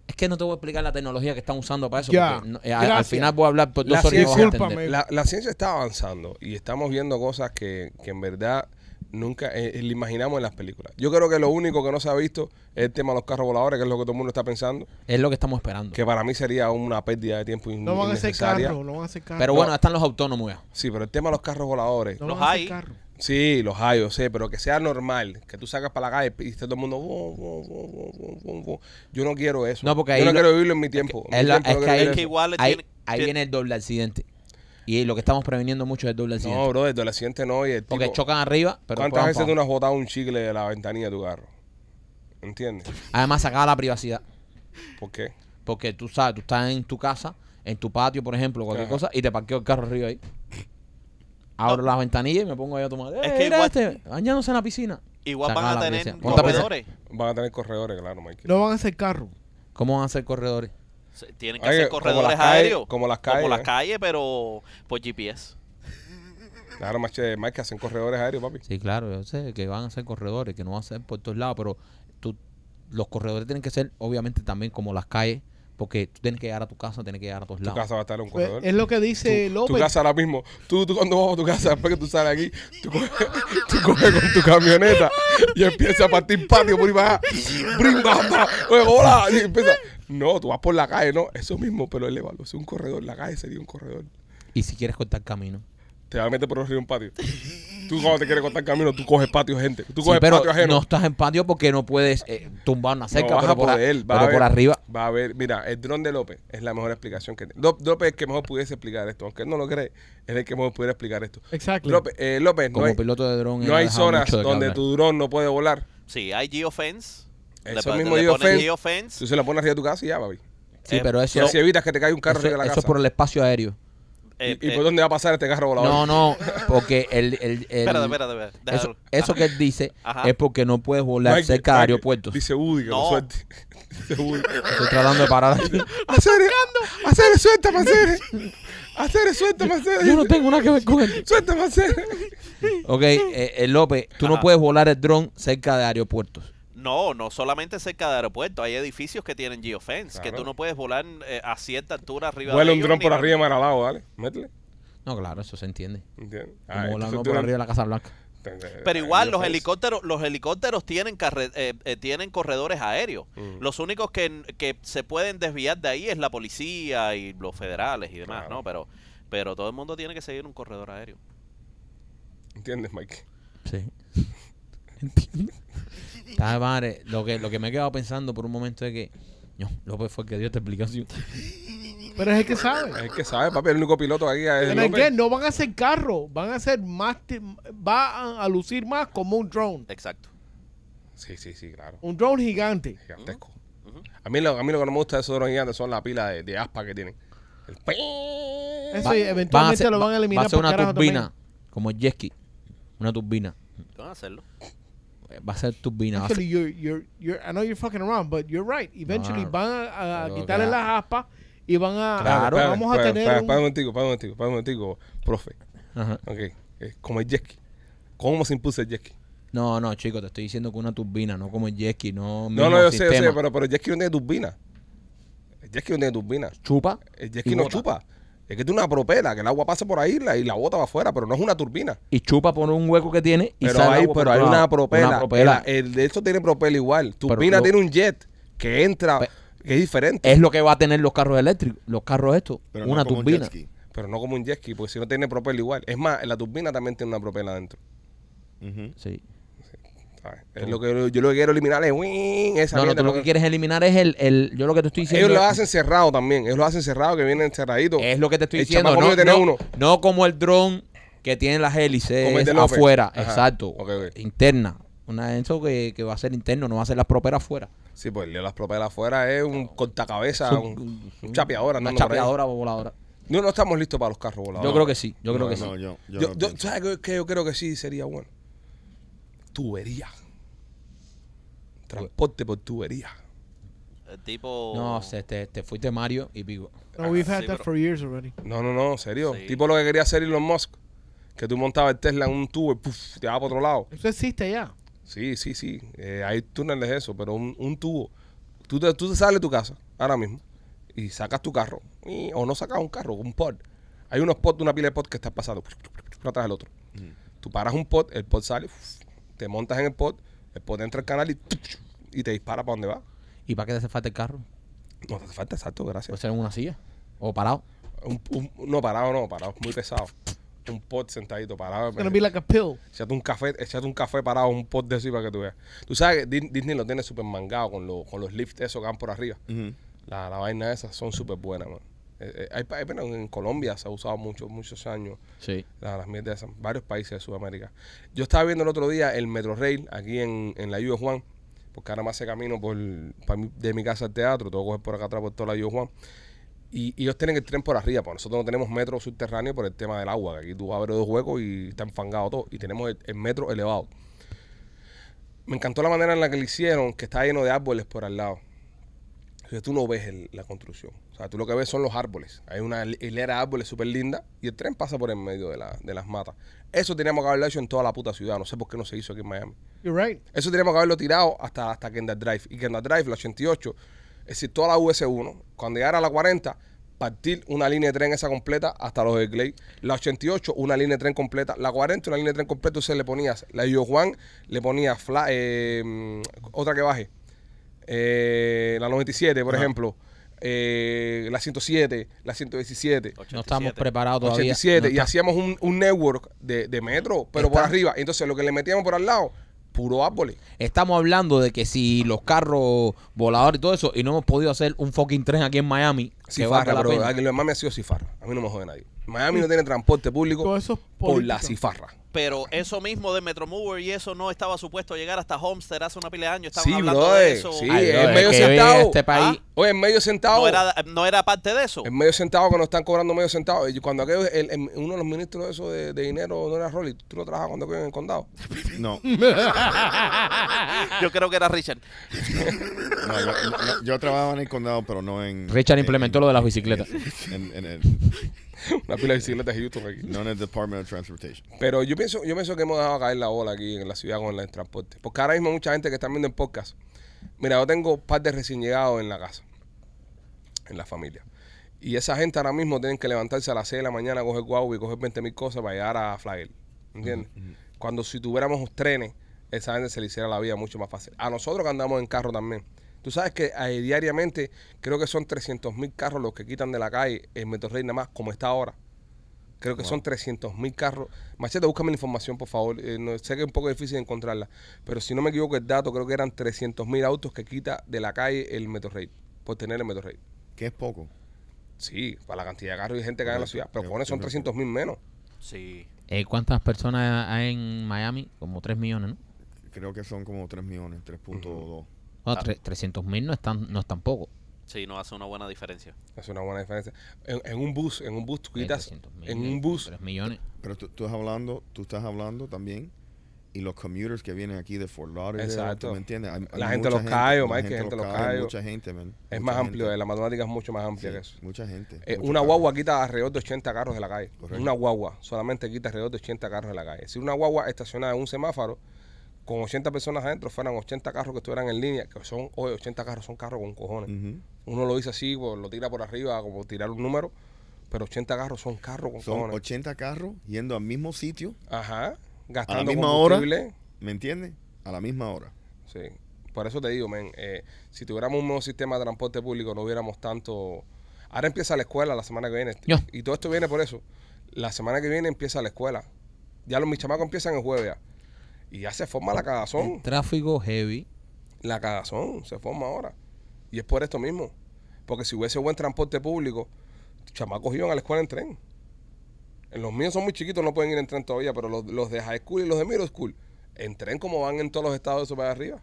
Es que no te voy a explicar la tecnología que están usando para eso. Ya, porque no- eh, al- final voy a hablar por La dos horas y no vas a ciencia-. La, la ciencia está avanzando y estamos viendo cosas que, que en verdad nunca eh, le imaginamos en las películas. Yo creo que lo único que no se ha visto es el tema de los carros voladores, que es lo que todo el mundo está pensando, Es lo que estamos esperando. que para mí sería una pérdida de tiempo in- No van a hacer innecesaria. carro, no van a hacer carro. Pero bueno, están los autónomos ya. Sí, pero el tema de los carros voladores, no los a hay. sí, los hay, yo sé, pero que sea normal, que tú sacas para la calle y esté todo el mundo... Yo no quiero eso. No, porque yo ahí no lo- quiero vivirlo en mi tiempo. Mi Es, la- tiempo es no que ahí, igual ahí- tiene- ahí tiene- viene el doble accidente. Y lo que estamos previniendo mucho es el doble accidente. No, bro, el accidente no y el porque tipo- chocan arriba, pero ¿Cuántas veces tú no has botado un chicle de la ventanilla de tu carro? ¿Entiendes? Además, sacaba la privacidad. ¿Por qué? Porque tú sabes, tú estás en tu casa, en tu patio, por ejemplo, cualquier Ajá. cosa, y te parqueo el carro arriba ahí. Abro las ventanillas y me pongo ahí a tomar. Es Eh, que igual- este, bañándose en la piscina. Igual Sacaba van a la tener privacidad. Ponte a pensar. corredores. Van a tener corredores, claro, Mike. No van a hacer carro. ¿Cómo van a ser corredores? Se- Tienen que Oye, hacer como corredores aéreos. como las calles, Como las ¿eh? calles, pero por GPS. Claro, mache, Mike, hacen corredores aéreos, papi. Sí, claro, yo sé que van a ser corredores, que no van a ser por todos lados, pero tú, los corredores tienen que ser, obviamente, también como las calles, porque tú tienes que llegar a tu casa, tienes que llegar a todos Tu lados. casa va a estar en un Pues, corredor. es lo que dice tu López. casa ahora mismo. Tú, tú cuando vas a tu casa, después que tú sales aquí, tú coges, tú coges con tu camioneta y empiezas a partir patio por ahí para allá. Bam. Oye, hola. Y empieza. No, tú vas por la calle, no. Eso mismo, pero elevalo. Es un corredor. La calle sería un corredor. Y si quieres cortar camino. Te vas a meter por el río un patio. Tú cuando te quieres cortar camino, tú coges patio gente. Tú Sí, coges pero patio ajeno. no estás en patio porque no puedes eh, tumbar una cerca, no vas pero, a por, a- a arriba. Va a ver, mira, el dron de López es la mejor explicación que tiene. Ló- López es el que mejor pudiese explicar esto, aunque él no lo cree, es el que mejor pudiera explicar esto. Exacto. López, eh, López, Como no hay, piloto de dron. no ha hay zonas de donde hablar. tu dron no puede volar. Sí, hay geofence. Eso Le- mismo le pones geofence. geofence. Tú se la pones arriba de tu casa y ya, papi. Sí, Eh, pero Y eso, así evitas que te caiga un carro eso, arriba de la eso casa. es por el espacio aéreo. Eh, ¿Y, y eh, por dónde va a pasar este carro volador? No, no, porque el, el, el- Espérate, espérate, espérate. eso, déjalo. eso que él dice Ajá. es porque no puedes volar Mike, cerca de Mike, aeropuertos. Dice Woody que lo No. suelte. Dice Woody. Estoy tratando de parar aquí. Hacer, hacer, suéltame, hacer. Hacer, suéltame, hacer. Yo no tengo nada que ver con él. Suéltame, hacer. Ok, eh, eh, López, tú no Ajá. puedes volar el dron cerca de aeropuertos. No, no solamente cerca de aeropuertos. Hay edificios que tienen geofence, que tú no puedes volar eh, a cierta altura arriba Vuela de un ellos, dron ni por arriba de Maralao, dale. Métele. No, claro, eso se entiende. ¿Entiendes? Ah, tú por arriba de la Casa Blanca. Pero igual los helicópteros, los helicópteros tienen carre- eh, eh, tienen corredores aéreos. Mm. Los únicos que, que se pueden desviar de ahí es la policía y los federales y demás, Claro. ¿no? Pero, pero todo el mundo tiene que seguir un corredor aéreo. ¿Entiendes, Mike? Sí. Entiendo. Está madre, lo que, lo que me he quedado pensando por un momento es que no, López fue el que dio esta explicación. Pero es el que sabe. Es que sabe, papi, el único piloto aquí es que no van a hacer carro, van a ser más, te- va a, lucir más como un drone, Exacto. Sí, sí, sí, claro. un drone gigante. Gigantesco. A mí, lo, a mí lo que no me gusta de esos drones gigantes son la pila de, de aspa que tienen. El Eso Va- eventualmente hacer- lo van a eliminar Va a ser una turbina, también. como el jet ski. Una turbina. Van a hacerlo. Va a ser turbina. Actually, you're, you're, you're, I know you're fucking around, but you're right. Eventually No, van a, a quitarle claro. las aspas y van a, Claro. Vamos a tener espera, un- espera un momentico, espera un momentico, espera un momentico, profe. Ajá. Ok, eh, como el jet. ¿Cómo se impulsa el jet? No, no, chico, te estoy diciendo que una turbina, no como el jet no. No, no, yo sé, yo sé, pero, pero el jet no tiene turbina. El jet no tiene turbina. Chupa. El jet no bota. chupa. Es que tiene una propela, que el agua pasa por ahí la- y la bota va afuera, pero no es una turbina. Y chupa por un hueco que tiene y Pero sale hay, agua pero hay una propela. Una propela. El, el de esto tiene propela igual. Turbina lo- tiene un jet que entra, Pe- que es diferente. Es lo que va a tener los carros eléctricos, los carros estos, Pero no una como un turbina. jet ski. Pero no como un jet ski, porque si no tiene propela igual. Es más, la turbina también tiene una propela adentro. Sí. ¿Sabes? Es lo que yo lo que quiero eliminar es ¡wing! esa No, no, tú lo que quieres eliminar es el, el yo lo que te estoy diciendo Ellos lo hacen cerrado también. Ellos lo hacen cerrado, que vienen cerraditos. es lo que te estoy El diciendo, no, no, uno. no como el dron que tiene las hélices afuera, Ajá. exacto, interna, una eso que, que va a ser interno, no va a ser las properas afuera. Sí, pues el de las propelas afuera es un cortacabezas, Son- un, un chapeador una chapeadora voladora. No, no estamos listos para los carros voladores. Yo creo que sí, yo creo No, que sí. No, yo, yo Yo, no yo- pienso. ¿Sabes qué yo creo que sí sería bueno? Tubería. Transporte por tubería. El tipo. No, sé, te, te fuiste Mario y pico. No, we've had Sí, that pero- for years already. No, no, no, en serio. Sí. Tipo lo que quería hacer Elon Musk. que tú montabas el Tesla en un tubo y puf, te va para otro lado. Eso existe ya. Sí, sí, sí. Eh, hay túneles de eso, pero un, un tubo. Tú te, tú te sales de tu casa ahora mismo y sacas tu carro. y- o no sacas un carro, un pod. Hay unos pods, una pila de pods que estás pasando uno atrás del otro. Tú paras un pod, el pod sale, uf, te montas en el pod, el pod entra al canal y, y te dispara para donde va. ¿Y para qué te hace falta el carro? No te hace falta, exacto, ¿Puede gracias. ser en una silla? ¿O parado? Un, un- no, parado no, parado, muy pesado. Un pod sentadito, parado. It's gonna be like a pill. Echate un café, echate un café parado, un pot de así para que tú veas. Tú sabes que Dis- Disney lo tiene súper mangado con, lo- con los lifts esos que van por arriba. La, la vaina esas son súper buenas, man. Eh, eh, hay, pena, en Colombia se ha usado mucho, muchos años Sí. la- las mierdas esas, varios países de Sudamérica. Yo estaba viendo el otro día el Metro Rail aquí en, en la Yuyo Juan, porque ahora más hace camino por, mi- de mi casa al teatro, tengo que coger por acá atrás por toda la Yuyo Juan. Y, y ellos tienen el tren por arriba, pues nosotros no tenemos metro subterráneo por el tema del agua, que aquí tú abres dos huecos y está enfangado todo, y tenemos el, el metro elevado. Me encantó la manera en la que lo hicieron, que está lleno de árboles por al lado. Entonces tú no ves el- la construcción. O sea, tú lo que ves son los árboles. Hay una hilera de árboles súper linda y el tren pasa por en medio de, la- de las matas. Eso teníamos que haberlo hecho en toda la puta ciudad. No sé por qué no se hizo aquí en Miami. You're right. Eso teníamos que haberlo tirado hasta, hasta Kendall Drive. Y Kendall Drive, la 88, es decir, toda la US1, cuando llegara a la 40, partir una línea de tren esa completa hasta los de Clay. La 88, una línea de tren completa. La 40, una línea de tren completa. Usted le ponías la Yo Juan, le ponía fla- eh, mm, otra que baje. Eh, la 97, por Ajá. ejemplo. Eh, la 107, la 117. No estamos 87. preparados todavía. 87 No y hacíamos un, un network de, de metro, pero por Está- arriba. Entonces lo que le metíamos por al lado, puro árboles. Estamos hablando de que si los carros voladores y todo eso, y no hemos podido hacer un fucking tren aquí en Miami, Cifarra, la pero lo demás me ha sido cifarra. A mí no me jode nadie. Miami no tiene transporte público Todo eso es por la cifarra. Pero eso mismo de Metromover y eso no estaba supuesto llegar hasta Homestead hace una pila de años. Estaban Sí, hablando brother, de eso. sí. Ay, es brother, medio en centavo. este país. Ah. Oye, en medio centavo. No era, no era parte de eso. En medio centavo que nos están cobrando medio centavo. Y cuando aquello, el- el- uno de los ministros de eso de, de dinero no era Rolly. ¿Tú lo trabajas cuando aquello en el condado? No, Yo creo que era Richard. no, yo, no, yo trabajaba en el condado, pero no en. Richard en- lo de las bicicletas. En, en el, Una pila de bicicletas de Houston aquí. no en el Department of Transportation. Pero yo pienso, yo pienso que hemos dejado caer la ola aquí en la ciudad con el transporte. Porque ahora mismo mucha gente que está viendo en podcast. Mira, yo tengo un par de recién llegados en la casa, en la familia. Y esa gente ahora mismo tienen que levantarse a las 6 de la mañana, coger guau y coger 20 mil cosas para llegar a Flagel. ¿Entiendes? Cuando si tuviéramos trenes, esa gente se le hiciera la vida mucho más fácil. A nosotros que andamos en carro también. Tú sabes que eh, diariamente creo que son 300 mil carros los que quitan de la calle el Metrorrey nada más, como está ahora. Creo que son 300 mil carros. Machete, búscame la información, por favor. Eh, no, sé que es un poco difícil encontrarla. Pero si no me equivoco el dato, creo que eran 300 mil autos que quita de la calle el Metrorrey. Por tener el Metrorrey. Que es poco. Sí, para la cantidad de carros y gente que hay en la ciudad. Pero pone son creo que- 300 mil menos. Sí. Eh, ¿Cuántas personas hay en Miami? Como 3 millones, ¿no? Creo que son como 3 millones, 3.2. No, 300 mil no es tan, no es tan poco. Sí, no hace una buena diferencia. Es una buena diferencia. En, en un bus, en un bus tú quitas. 300.000, En eh, un bus. 3 millones. Pero tú, tú estás hablando, tú estás hablando también y los commuters que vienen aquí de Fort Lauderdale, Exacto. ¿tú me entiendes? Hay- hay La gente los la Mike, que gente de los Cayos. Mucha gente, man. Es Mucha más gente. amplio, la matemática es mucho más amplia que Sí, eso. mucha gente. Eh, mucha una gente. guagua quita alrededor de 80 carros de la calle. Correcto. Una guagua solamente quita alrededor de 80 carros de la calle. Si una guagua estacionada en un semáforo con 80 personas adentro, fueran 80 carros que estuvieran en línea, que son, hoy 80 carros son carros con cojones. Uno lo dice así, pues, lo tira por arriba, como tirar un número, pero 80 carros son carros con Son cojones. 80 carros yendo al mismo sitio, Ajá. Gastando misma hora. ¿me entiendes? A la misma hora. Sí. Por eso te digo, men, eh, si tuviéramos un nuevo sistema de transporte público, no hubiéramos tanto. Ahora empieza la escuela la semana que viene. Yo. Y todo esto viene por eso. La semana que viene empieza la escuela. Ya los mis chamacos empiezan el jueves ya. Y ya se forma la cagazón. El tráfico heavy. La cagazón se forma ahora. Y es por esto mismo. Porque si hubiese buen transporte público, chamacos iban a la escuela en tren. En los míos son muy chiquitos, no pueden ir en tren todavía, pero los, los de high school y los de middle school, en tren como van en todos los estados de eso para arriba.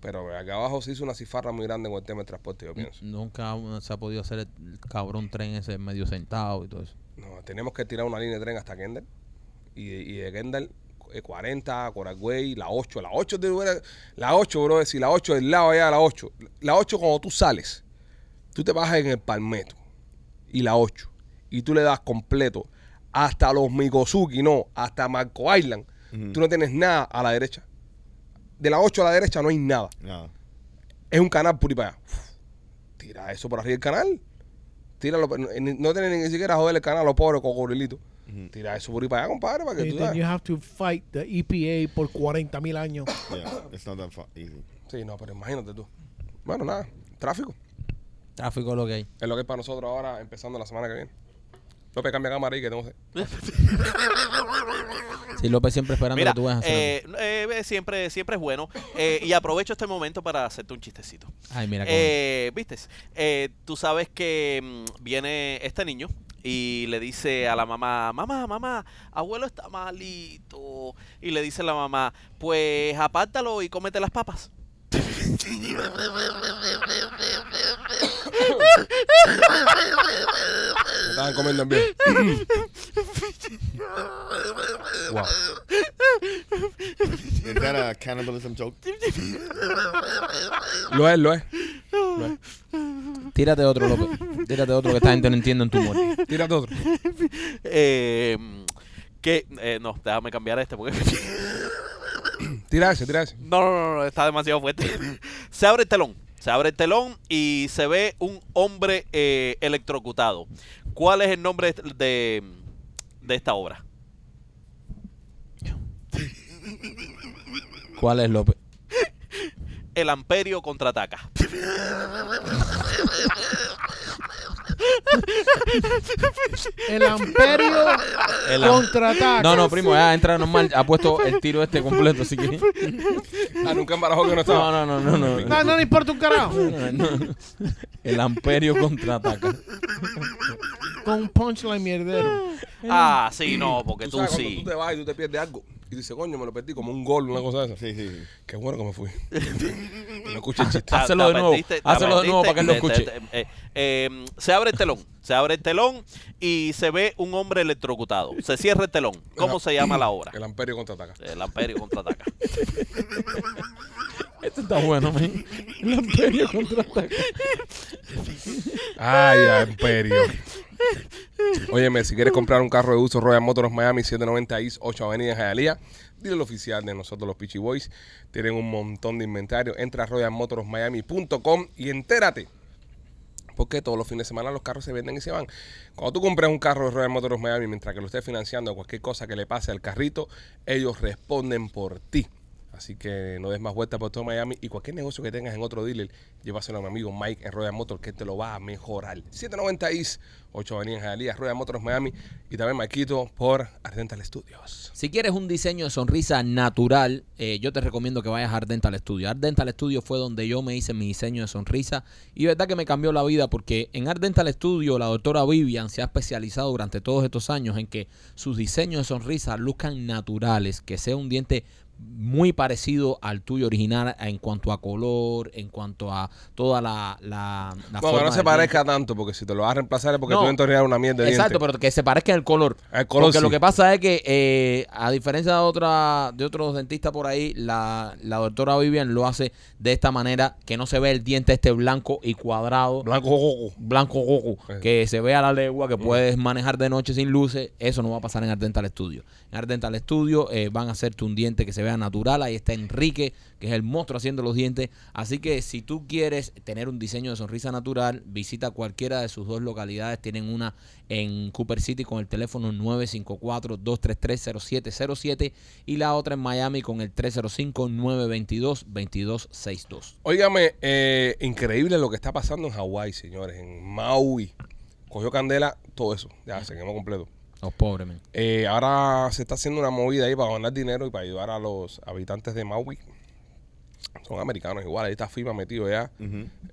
Pero acá abajo se hizo una cifarra muy grande con el tema del transporte, yo pienso. Nunca se ha podido hacer el cabrón tren ese medio sentado y todo eso. No, tenemos que tirar una línea de tren hasta Kendall. Y, de- y de Kendall, 40, Coragüey, la 8. La 8, te hubiera- la 8, bro, si la 8 del lado allá de la 8. La 8, cuando tú sales, tú te bajas en el Palmetto y la 8. Y tú le das completo hasta los Mikosuki, no, hasta Marco Island, Ujú. tú no tienes nada a la derecha. De la 8 a la derecha no hay nada. Nada. Es un canal por ahí para allá. Uf, tira eso por arriba del canal. Tíralo, no, no tienes ni siquiera joder el canal, los pobres Tira eso por ahí para allá, compadre, para que tú then you have to fight the EPA por 40 mil años. Yeah, it's not that easy. Sí, no, pero imagínate tú. Bueno, nada, tráfico. Tráfico es lo que hay. Es lo que es para nosotros ahora, empezando la semana que viene. López, cambia cámara ahí que tengo. Sí, López siempre esperando Mira, que tú vayas a hacer eh, eh, siempre, siempre es bueno. Eh, y aprovecho este momento para hacerte un chistecito. Ay, mira qué Eh, ¿Viste? Eh, tú sabes que mm, viene este niño y le dice a la mamá, mamá, mamá, abuelo está malito. Y le dice la mamá, pues apártalo y cómete las papas. Estaban comiendo en bien. wow. Is that a cannibalism joke? Lo es, lo es. bueno. Tírate otro, López. Tírate otro que esta gente no entiende en tu humor. Tírate otro. Eh, que, eh, no, déjame cambiar este porque... Tira ese, tira ese. No, no, no, no, está demasiado fuerte. Se abre el telón. Se abre el telón y se ve un hombre eh, electrocutado. ¿Cuál es el nombre de, de esta obra? ¿Cuál es, López? El Amperio contraataca. El Amperio El am- contraataca. No, no, primo, ya entra normal. Ha puesto el tiro este completo, así que. Ah, nunca embarajó que no estaba. No, no, no, no. no. No, no le importa un carajo. No, no. El Amperio contraataca. Con un punchline mierdero. Ah, sí, no, porque Tú tú sabes, cuando sí. tú te vas y tú te pierdes algo y dices, coño, me lo perdí como un gol, una cosa de esa. Sí, sí, sí. Qué bueno que me fui. no escuché el chiste. Te- Hazlo te de nuevo, hazlo de nuevo para que él lo escuche. te- te- eh, eh, se abre el telón. Se abre el telón y se ve un hombre electrocutado. Se cierra el telón. ¿Cómo se llama la obra? El Amperio contraataca. El Amperio contraataca. Este está bueno, man. El Amperio contraataca. Ay, Amperio. Óyeme, si quieres comprar un carro de uso, Royal Motors Miami 790 East 8 Avenida en Hialeah, dile al oficial de nosotros los Peachy Boys. Tienen un montón de inventario. Entra a royalmotorsmiami.com y entérate. Porque todos los fines de semana los carros se venden y se van. Cuando tú compras un carro de Royal Motors Miami, mientras que lo estés financiando, cualquier cosa que le pase al carrito, ellos responden por ti. Así que no des más vueltas por todo Miami y cualquier negocio que tengas en otro dealer, llévaselo a mi amigo Mike en Royal Motors que te lo va a mejorar. 790 East, 8 Avenida en Hialeah, Royal Motors Miami y también Maquito por Ardental Studios. Si quieres un diseño de sonrisa natural, eh, yo te recomiendo que vayas a Art Dental Studio. Art Dental Studio fue donde yo me hice mi diseño de sonrisa y verdad que me cambió la vida porque en Art Dental Studio la doctora Vivian se ha especializado durante todos estos años en que sus diseños de sonrisa luzcan naturales, que sea un diente muy parecido al tuyo original en cuanto a color, en cuanto a toda la, la, la Bueno, que no se parezca tanto porque si te lo vas a reemplazar es porque No. tú entornear una mierda de Exacto, diente. pero que se parezca en el color. El color Porque sí. lo que pasa es que, eh, a diferencia de otra de otros dentistas por ahí, la, la doctora Vivian lo hace de esta manera, que no se ve el diente este blanco y cuadrado, Blanco Goku. blanco goku, Eh. que se ve a la legua, que puedes manejar de noche sin luces. Eso no va a pasar en Art Dental Studio. En Art Dental Studio eh, van a hacerte un diente que se vea natural. Ahí está Enrique, que es el monstruo haciendo los dientes. Así que si tú quieres tener un diseño de sonrisa natural, visita cualquiera de sus dos localidades. Tienen una en Cooper City con el teléfono 954-233-0707 y la otra en Miami con el 305-922-2262. Óigame, eh, increíble lo que está pasando en Hawái, señores, en Maui. Cogió candela, todo eso. Ya se quemó completo. Los pobres. Eh, ahora se está haciendo una movida ahí para ganar dinero y para ayudar a los habitantes de Maui. Son americanos igual, ahí está FIMA metido ya.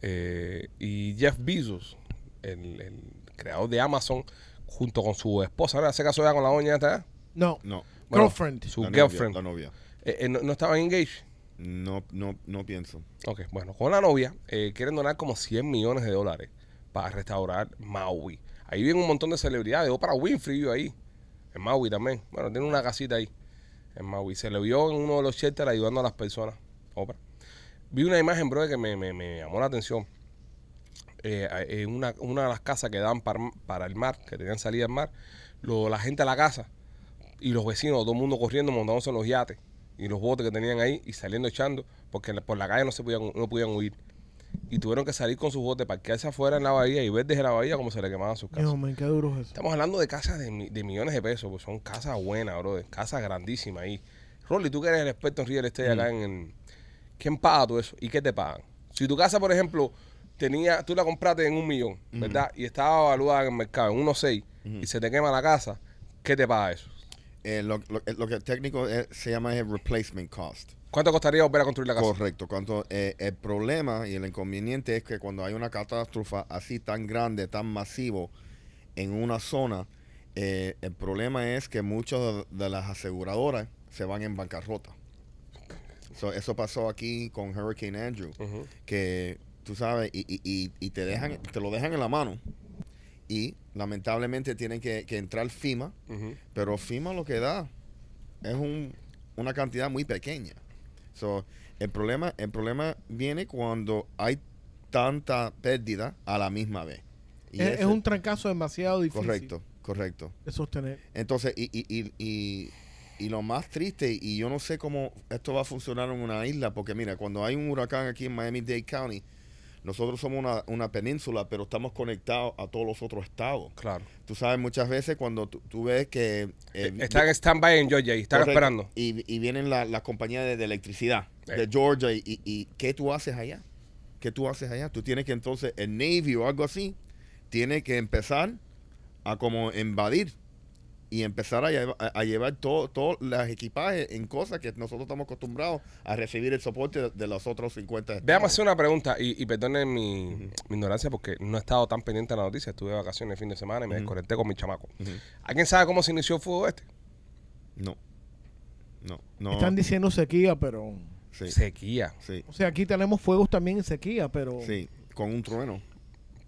Eh, y Jeff Bezos, el, el creador de Amazon, junto con su esposa, ¿no? ¿Se casó ya con la doña esta? No. No. Bueno, Girlfriend. Su la novia, girlfriend. la novia. Eh, eh, no, no estaban engaged? No, no, no pienso. Ok, bueno, con la novia eh, quieren donar como 100 millones de dólares para restaurar Maui. Ahí viene un montón de celebridades. Oprah Winfrey vive ahí, en Maui también. Bueno, tiene una casita ahí, en Maui. Se le vio en uno de los shelters ayudando a las personas. Oprah. Vi una imagen, bro, que me, llamó la atención. Eh, en una, de las casas que daban para, el mar, que tenían salida al mar, la gente a la casa y los vecinos, todo el mundo corriendo, montándose en los yates y los botes que tenían ahí y saliendo echando, porque por la calle no se podían, no podían huir. Y tuvieron que salir con sus botes, parquearse afuera en la bahía y ver desde la bahía cómo se le quemaban sus casas. Hijo, man, qué duro es eso. Estamos hablando de casas de, de millones de pesos, pues son casas buenas, bro, casas grandísimas ahí. Rolly, tú que eres el experto en real estate acá en, en- ¿Quién paga todo eso? ¿Y qué te pagan? Si tu casa, por ejemplo, tenía, tú la compraste en un millón, ¿verdad? Y estaba evaluada en el mercado en 1.6 y se te quema la casa, ¿qué te paga eso? Eh, lo, lo- lo que técnico es- se llama el replacement cost. ¿Cuánto costaría volver a construir la casa? Correcto. Cuando, eh, el problema y el inconveniente es que cuando hay una catástrofe así tan grande, tan masivo en una zona, eh, el problema es que muchas de, de las aseguradoras se van en bancarrota. So, eso pasó aquí con Hurricane Andrew, que tú sabes, y, y- y- y te dejan, te lo dejan en la mano. Y lamentablemente tienen que, que entrar FIMA, pero FIMA lo que da es un- una cantidad muy pequeña. So, el, problema, el problema viene cuando hay tanta pérdida a la misma vez. Y Es, ese- es un trancazo demasiado difícil correcto, correcto. de sostener. Entonces, y, y, y, y, y lo más triste, y yo no sé cómo esto va a funcionar en una isla, porque mira, cuando hay un huracán aquí en Miami-Dade County, nosotros somos una, una península, pero estamos conectados a todos los otros estados. Claro. Tú sabes, muchas veces cuando tú, tú ves que... eh, Están en stand-by en Georgia y están Correcto. esperando. Y, y vienen las la compañías de, de electricidad de Georgia. Y, y- y ¿qué tú haces allá? ¿Qué tú haces allá? Tú tienes que entonces, el Navy o algo así, tiene que empezar a como invadir y empezar a, lleva- a- a llevar todo, todo los equipajes en cosas que nosotros estamos acostumbrados a recibir el soporte de, de los otros 50 estados. Veamos hacer una pregunta y, y perdonen mi, mi ignorancia porque no he estado tan pendiente de la noticia. Estuve de vacaciones el fin de semana y me Ujú. desconecté con mi chamaco. Ujú. ¿Alguien sabe cómo se inició el fuego este? No. No. No. Están diciendo sequía, pero... sí, Sequía. sí, O sea, aquí tenemos fuegos también en sequía, pero... sí, con un trueno.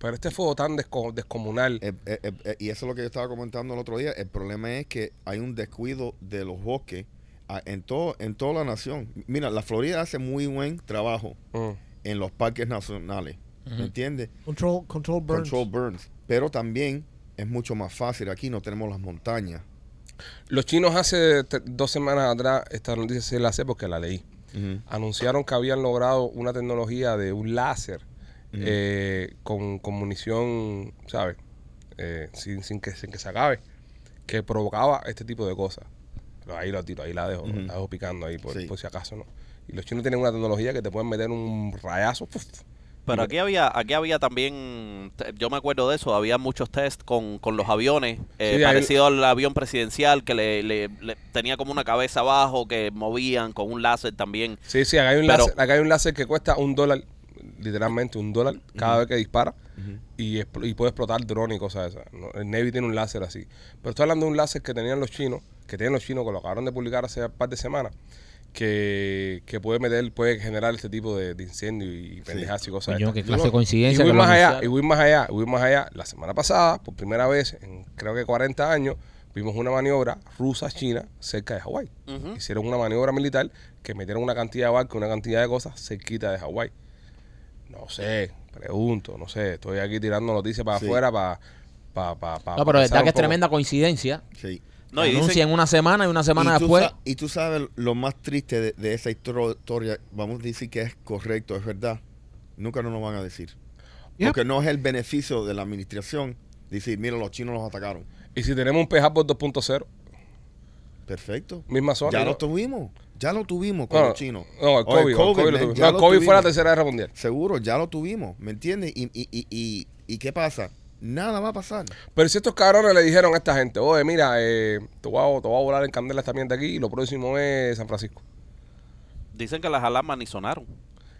Pero este fuego tan desco- descomunal. Eh, eh, eh, eh, y eso es lo que yo estaba comentando el otro día. El problema es que hay un descuido de los bosques ah, en, todo, en toda la nación. Mira, la Florida hace muy buen trabajo Mm. en los parques nacionales. Ujú. ¿Me entiendes? Control, control burns. Control burns. Pero también es mucho más fácil. Aquí no tenemos las montañas. Los chinos hace dos semanas atrás, esta noticia sí la sé porque la leí. Anunciaron que habían logrado una tecnología de un láser Eh, con, con munición, ¿sabes? Eh, sin, sin, que, sin que se acabe, que provocaba este tipo de cosas. Pero ahí lo tiro, ahí la dejo, la dejo picando ahí por, Sí. por si acaso, ¿no? Y los chinos tienen una tecnología que te pueden meter un rayazo. Pero aquí había, aquí había también, yo me acuerdo de eso, había muchos test con, con los aviones, eh, Sí, hay- parecido al avión presidencial que le, le- le- tenía como una cabeza abajo que movían con un láser también. Sí, sí, acá hay un, Pero- láser, acá hay un láser que cuesta un dólar, literalmente un dólar, cada vez que dispara. y, expl- y puede explotar drones y cosas de esas. ¿no? El Navy tiene un láser así. Pero estoy hablando de un láser que tenían los chinos, que tienen los chinos, que lo acabaron de publicar hace un par de semanas, que, que puede meter, puede generar este tipo de, de incendio y pendejas y cosas de Coño, qué Yo clase de Y coincidencia. voy más allá, y voy más allá, y voy más allá. La semana pasada, por primera vez en creo que 40 años, vimos una maniobra rusa-china cerca de Hawái. Hicieron una maniobra militar que metieron una cantidad de barcos, una cantidad de cosas cerquita de Hawái. No sé, pregunto, no sé. Estoy aquí tirando noticias para Sí. afuera para... Pa, pa, pa- No, pero verdad un que es tremenda coincidencia. Sí. No, y Anuncian dicen, una semana y una semana y, después. y tú sabes lo más triste de, de esa historia, vamos a decir que es correcto, es verdad. Nunca nos lo van a decir. Yep. Porque no es el beneficio de la administración decir, mira, los chinos los atacaron. Y si tenemos un por 2.0, Perfecto. misma zona. Ya ¿no? lo tuvimos. Ya lo tuvimos con No, los chinos. No, el COVID. el COVID, COVID lo No, el COVID fue la tuvimos. tercera guerra mundial. Seguro, ya lo tuvimos. ¿Me entiendes? Y, y, y, y, ¿y qué pasa? Nada va a pasar. Pero si estos cabrones le dijeron a esta gente, oye, mira, eh, te, voy a, te voy a volar en candela esta mierda aquí y lo próximo es San Francisco. dicen que las alarmas ni sonaron.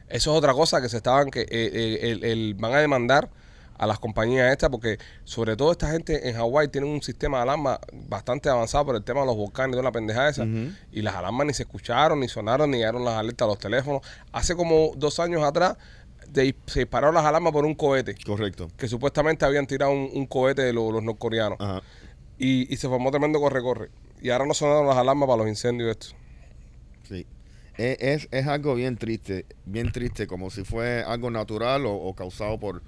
Eso es otra cosa que se estaban, que eh, eh, el- el- van a demandar a las compañías estas porque sobre todo esta gente en Hawái tienen un sistema de alarma bastante avanzado por el tema de los volcanes y toda la pendeja esa. Y las alarmas ni se escucharon, ni sonaron, ni llegaron las alertas a los teléfonos. Hace como dos años atrás de- se dispararon las alarmas por un cohete. Correcto. Que supuestamente habían tirado un, un cohete de los, los norcoreanos. Ajá. Y, y se formó tremendo corre-corre. Y ahora no sonaron las alarmas para los incendios estos. Sí. Es, es, es algo bien triste, bien triste, como si fue algo natural o, o causado por,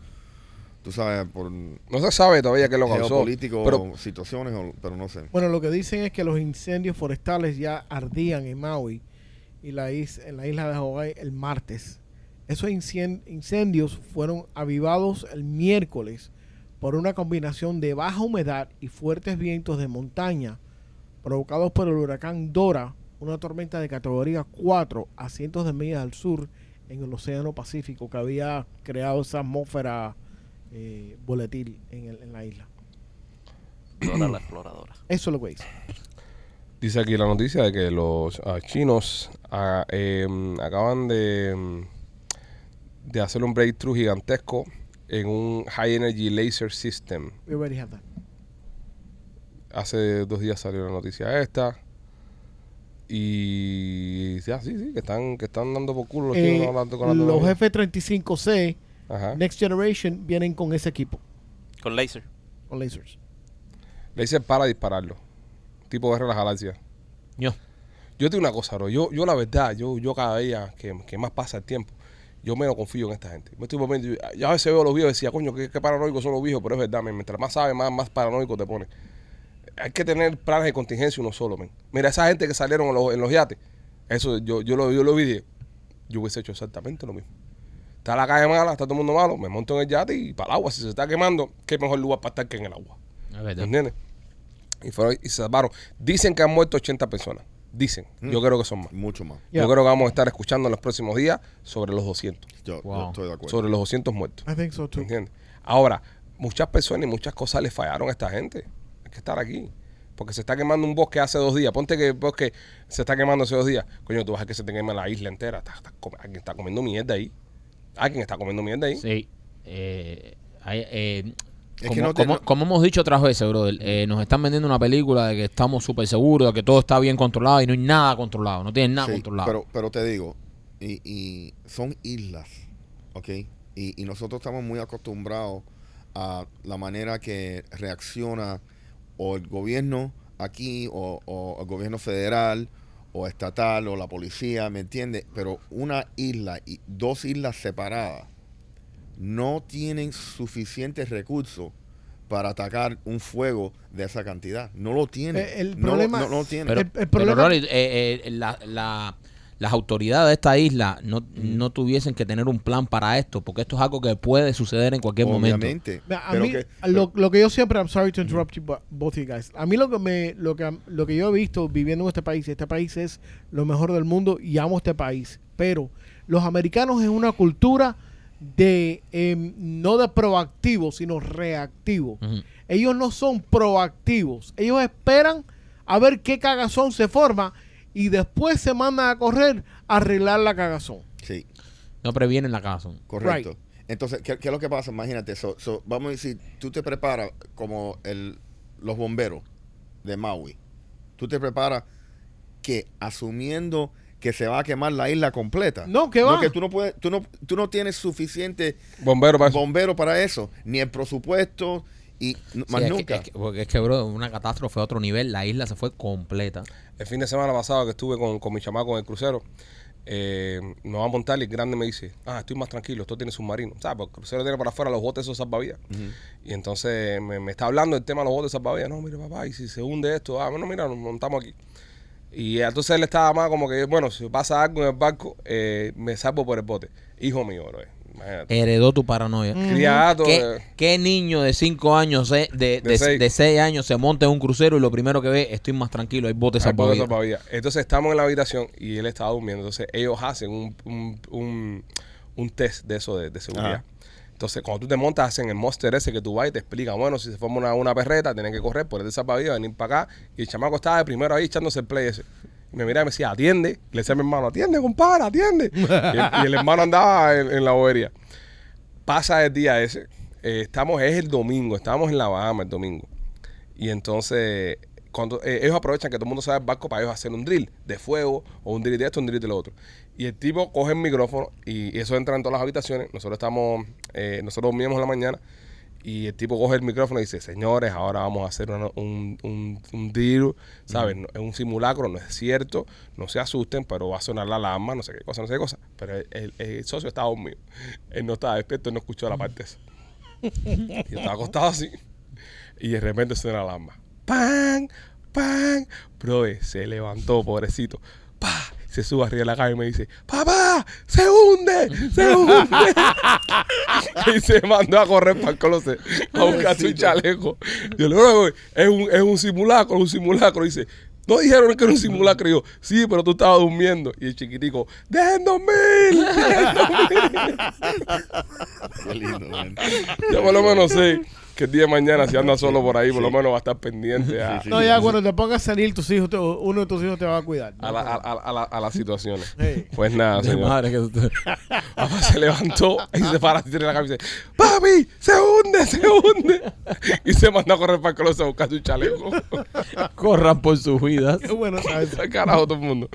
tú sabes, por No se sabe todavía qué lo causó. geopolítico Pero situaciones, pero no sé. Bueno, lo que dicen es que los incendios forestales ya ardían en Maui y la is- en la isla de Hawái el martes. Esos incien- incendios fueron avivados el miércoles por una combinación de baja humedad y fuertes vientos de montaña provocados por el huracán Dora, una tormenta de categoría 4 a cientos de millas al sur en el Océano Pacífico que había creado esa atmósfera eh, volátil en, el- en la isla. Dora la exploradora. Eso es lo que dice. dice aquí la noticia de que los ah, chinos ah, em, acaban de, mm, de hacer un breakthrough gigantesco en un High Energy Laser System. We already have that. Hace dos días salió la noticia esta. Y ya, sí, sí, que están, que están dando por culo los Eh, chinos hablando con la los tecnología. F-35C Ajá. Next Generation vienen con ese equipo, Con laser. con lasers. Dice para dispararlo. Tipo guerra de las galaxias. Yo. Yo te digo una cosa, bro. Yo, yo la verdad, yo, yo cada día que, que más pasa el tiempo, yo menos confío en esta gente. Me estoy volviendo- yo, yo a veces veo a los viejos y decía, coño, qué, qué paranoicos son los viejos, pero es verdad, men, mientras más sabes, más, más paranoico te pone. Hay que tener planes de contingencia uno solo, men. Mira, esa gente que salieron en los, en los yates, eso yo, yo, lo, yo lo vi yo hubiese hecho exactamente lo mismo. Está la calle mala, está todo el mundo malo, me monto en el yate y para el agua. Si se está quemando, qué mejor lugar para estar que en el agua. Es verdad. ¿Entiendes? Y, fueron, y se salvaron. Dicen que han muerto 80 personas. Dicen. Yo creo que son más. Mucho más. Yeah. Yo creo que vamos a estar escuchando en los próximos días sobre los 200. Yo, yo Wow. estoy de acuerdo. Sobre los 200 muertos. I think so too. ¿Entiendes? Ahora, muchas personas y muchas cosas le fallaron a esta gente. Hay que estar aquí. Porque se está quemando un bosque hace dos días. Ponte que el bosque se está quemando hace dos días. Coño, tú vas a que se te quema la isla entera. Está- está com- alguien está comiendo mierda ahí. Alguien está comiendo mierda ahí. Sí. Eh, hay- eh, Es como, que no te- como- no- como hemos dicho otras veces, brother, eh, nos están vendiendo una película de que estamos súper seguros, de que todo está bien controlado y no hay nada controlado, no tienen nada Sí, controlado. Pero, pero te digo, y, y son islas, ¿ok? Y, y nosotros estamos muy acostumbrados a la manera que reacciona o el gobierno aquí, o, o el gobierno federal, o estatal, o la policía, ¿me entiendes? Pero una isla y dos islas separadas no tienen suficientes recursos para atacar un fuego de esa cantidad. No lo tienen. Eh, el no, lo- problema- no, no lo tienen. Pero, El- el pero, problema- Rolly, eh, eh, la- la- las autoridades de esta isla no, no tuviesen que tener un plan para esto, porque esto es algo que puede suceder en cualquier momento. Obviamente. Mira, A mí, que- lo, lo que yo siempre, I'm sorry to interrupt you, but both you guys. A mí lo que me, lo que, lo que yo he visto viviendo en este país, este país es lo mejor del mundo y amo este país. Pero los americanos es una cultura de em, no de proactivo, sino reactivo. Ellos no son proactivos. Ellos esperan a ver qué cagazón se forma y después se mandan a correr a arreglar la cagazón. Sí, No previenen la casa. correcto. Right. Entonces, ¿qué, qué es lo que pasa? Imagínate, so- so, vamos a decir, tú te preparas como el, los bomberos de Maui. Tú te preparas que asumiendo que se va a quemar la isla completa. No, que va. que tú no puedes, tú no, tú no tienes suficiente Bombero para eso. bombero para eso, ni el presupuesto y Sí, más es, que, nunca. es que- porque es que, bro, una catástrofe a otro nivel, la isla se fue completa. El fin de semana pasado que estuve con, con mi chamaco en el crucero, eh, nos va a montar y el grande me dice, ah, estoy más tranquilo, esto tiene submarino. ¿Sabes? Porque el crucero tiene para afuera los botes esos salvavidas. Y entonces me, me está hablando del tema de los botes salvavidas. No, mira, papá, y si se hunde esto, ah, bueno, mira, nos montamos aquí. Y entonces él estaba más como que, bueno, si pasa algo en el barco, eh, me salvo por el bote. Hijo mío, bro. Imagínate. Heredó tu paranoia. Criado. ¿Qué, eh, qué niño de 5 años, eh, de, De de, seis. de 6 años se monta en un crucero y lo primero que ve, estoy más tranquilo, hay botes Hay botes salvavidas. Entonces estamos en la habitación y él estaba durmiendo. Entonces ellos hacen un, un, un, un test de eso de, de seguridad. Ajá. Entonces cuando tú te montas hacen el monster ese que tú vas y te explican, bueno, si se forma una, una perreta, tienes que correr por el salvavidas, venir para acá. Y el chamaco estaba de primero ahí echándose el play ese. Me miraba y me decía, atiende. Le decía a mi hermano, atiende, compadre, atiende. y, el, hermano andaba en, la bobería. Pasa el día ese. eh, estamos, es el domingo, estábamos en la Bahama el domingo. Y entonces, cuando eh, ellos aprovechan que todo el mundo sabe el barco para ellos hacer un drill de fuego, o un drill de esto, un drill de lo otro. Y el tipo coge el micrófono y eso entra en todas las habitaciones. Nosotros estamos, eh, nosotros dormíamos en la mañana. Y el tipo coge el micrófono y dice, señores, ahora vamos a hacer una- un, un, un drill, ¿sabes? No- es un simulacro, no es cierto, no se asusten, pero va a sonar la alarma, no sé qué cosa, no sé qué cosa. Pero el, el- el socio estaba dormido. Él no estaba despierto, él no escuchó la parte esa. Y yo estaba acostado así. Y de repente suena la alarma. ¡Pan! ¡Pan! Bro, se levantó, pobrecito. ¡Pa! Se sube arriba de la cama y me dice, ¡Papá! ¡Se hunde! ¡Se hunde! y se mandó a correr para el closet a buscar su chaleco. Yo le digo, es un, es un simulacro, un simulacro. Y dice, no dijeron que era un simulacro. Y yo, sí, pero tú estabas durmiendo. Y el chiquitico, ¡dejen dormir! ¡Dejen dormir! Qué lindo, man. Yo por lo menos sé que el día de mañana, si anda solo por ahí, por lo menos va a estar pendiente a, Sí, No, ya cuando te pongas a salir, tus hijos, te- uno de tus hijos te va a cuidar. a, la- a- a- a la- a las situaciones. Hey. Pues nada, De señor. madre que tú- Papá se levantó y se para así tiene la cabeza y dice, papi, se hunde, se hunde. Y se mandó a correr para el closet a buscar su chaleco. corran por sus vidas. Qué bueno sabes. Al carajo todo el mundo.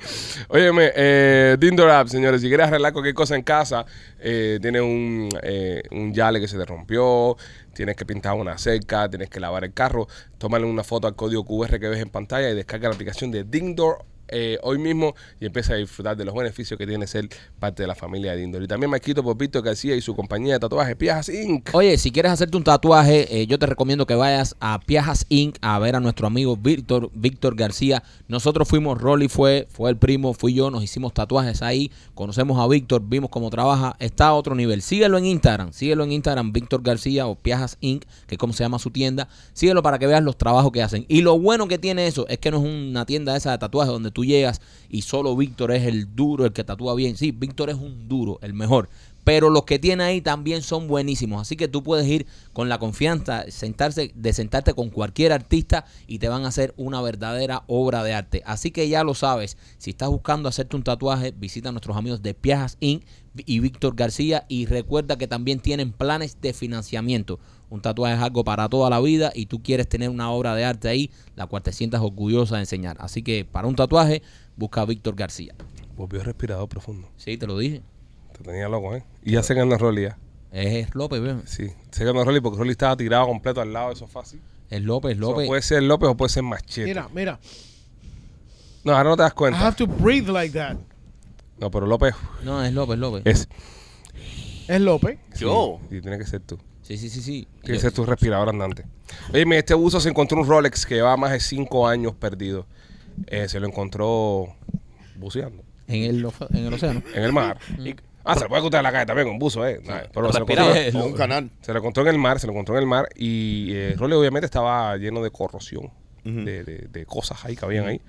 Óyeme, eh, Dindor App, señores, si quieres arreglar cualquier cosa en casa, eh, tienes un, eh, un yale que se te rompió, tienes que pintar una cerca, tienes que lavar el carro, tómale una foto al código QR que ves en pantalla y descarga la aplicación de Dindor eh, hoy mismo y empieza a disfrutar de los beneficios que tiene ser parte de la familia de Dindor. Y también me quito por Víctor García y su compañía de tatuajes Piajas Inc. Oye, si quieres hacerte un tatuaje, eh, yo te recomiendo que vayas a Piajas Inc. a ver a nuestro amigo Víctor, Víctor García. Nosotros fuimos, Rolly fue, fue el primo, fui yo, nos hicimos tatuajes ahí, conocemos a Víctor, vimos cómo trabaja, está a otro nivel. Síguelo en Instagram, síguelo en Instagram, Víctor García o Piajas Inc., que es como se llama su tienda. Síguelo para que veas los trabajos que hacen. Y lo bueno que tiene eso es que no es una tienda esa de tatuajes donde tú llegas y solo Víctor es el duro, el que tatúa bien. Sí, Víctor es un duro, el mejor pero los que tiene ahí también son buenísimos. Así que tú puedes ir con la confianza sentarse, de sentarte con cualquier artista y te van a hacer una verdadera obra de arte. Así que ya lo sabes, si estás buscando hacerte un tatuaje, visita a nuestros amigos de Piajas Inc. y Víctor García y recuerda que también tienen planes de financiamiento. Un tatuaje es algo para toda la vida y tú quieres tener una obra de arte ahí, la cual te sientas orgullosa de enseñar. Así que para un tatuaje, busca a Víctor García. Volvió respirador profundo. Sí, te lo dije. Te tenía loco, ¿eh? Y ya se ganó Rolly ya. Es López, ¿ves? Sí, se ganó Rolly porque Rolly estaba tirado completo al lado de sofá así. Es López, López. puede ser López o puede ser Machete. Mira, mira. No, ahora no te das I cuenta. have to breathe like that. No, pero López No, es López, López. es. Es López. Yo. Sí, y tiene que ser tú. Sí, sí, sí, sí. Que Yo- ser tu respirador andante. Oye, este buzo se encontró un Rolex que llevaba más de 5 años perdido. Eh, se lo encontró buceando En el, en el océano. en el mar. Y- ah, se lo puede encontrar en la calle también con buzo, ¿eh? Nah, pero se lo, encontró, O un canal. se lo encontró en el mar, se lo encontró en el mar. Y eh, Rolex obviamente estaba lleno de corrosión, de, de- de cosas ahí que habían ahí.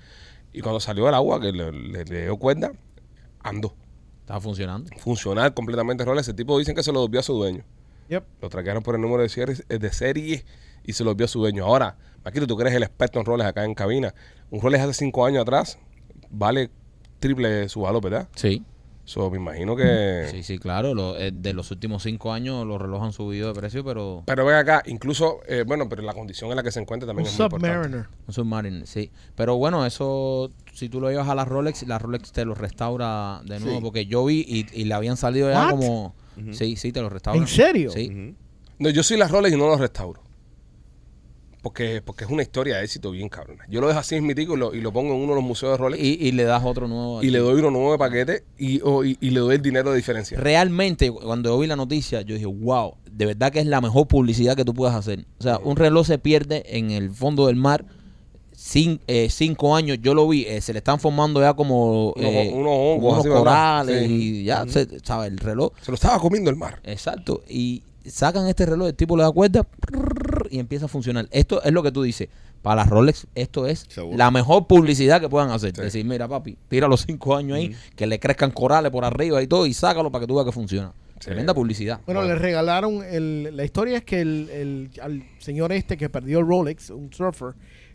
Y cuando salió del agua, que le, le- le dio cuenta, andó. Estaba funcionando. Funcional completamente Rolex. El tipo dicen que se lo debió a su dueño. Yep. Lo traquearon por el número de serie, eh, de serie y se lo vio a su dueño. Ahora, Maquito, tú que eres el experto en roles acá en cabina. Un Rolex hace cinco años atrás vale triple su valor, ¿verdad? Sí. So, me imagino que... Sí, sí, claro. lo- eh, de los últimos cinco años los relojes han subido de precio, pero Pero ven acá, incluso, eh, bueno, pero la condición en la que se encuentra Un también es muy importante. Submariner. un Submarine, sí. Pero bueno, eso, si tú lo llevas a la Rolex, la Rolex te lo restaura de nuevo, Sí. porque yo vi y, y le habían salido ya What? como... Sí, sí, te lo restaura. ¿En serio? Sí. No, yo soy las Rolex y no los restauro. Porque, porque es una historia de éxito bien cabrona. Yo lo dejo así en mi tico y lo, y lo pongo en uno de los museos de Rolex y, Y, y le das otro nuevo. aquí. le doy uno nuevo de paquete y, o- y, y le doy el dinero de diferencia. Realmente, cuando yo vi la noticia, yo dije, wow, de verdad que es la mejor publicidad que tú puedas hacer. O sea, un reloj se pierde en el fondo del mar cin- eh, cinco años. Yo lo vi, eh, se le están formando ya como Unos- eh, unos unos ¿verdad? corales Sí. y ya, se- ¿sabes? El reloj. Se lo estaba comiendo el mar. Exacto. Y sacan este reloj, el tipo le da cuerda y empieza a funcionar. Esto es lo que tú dices. Para las Rolex, esto es Seguro. la mejor publicidad que puedan hacer. Sí. Decir, mira, papi, tira los cinco años ahí, que le crezcan corales por arriba y todo, y sácalo para que tú veas que funciona. Sí. Tremenda publicidad. Bueno, le regalaron, el, la historia es que el, el- al señor este que perdió el Rolex, un surfer,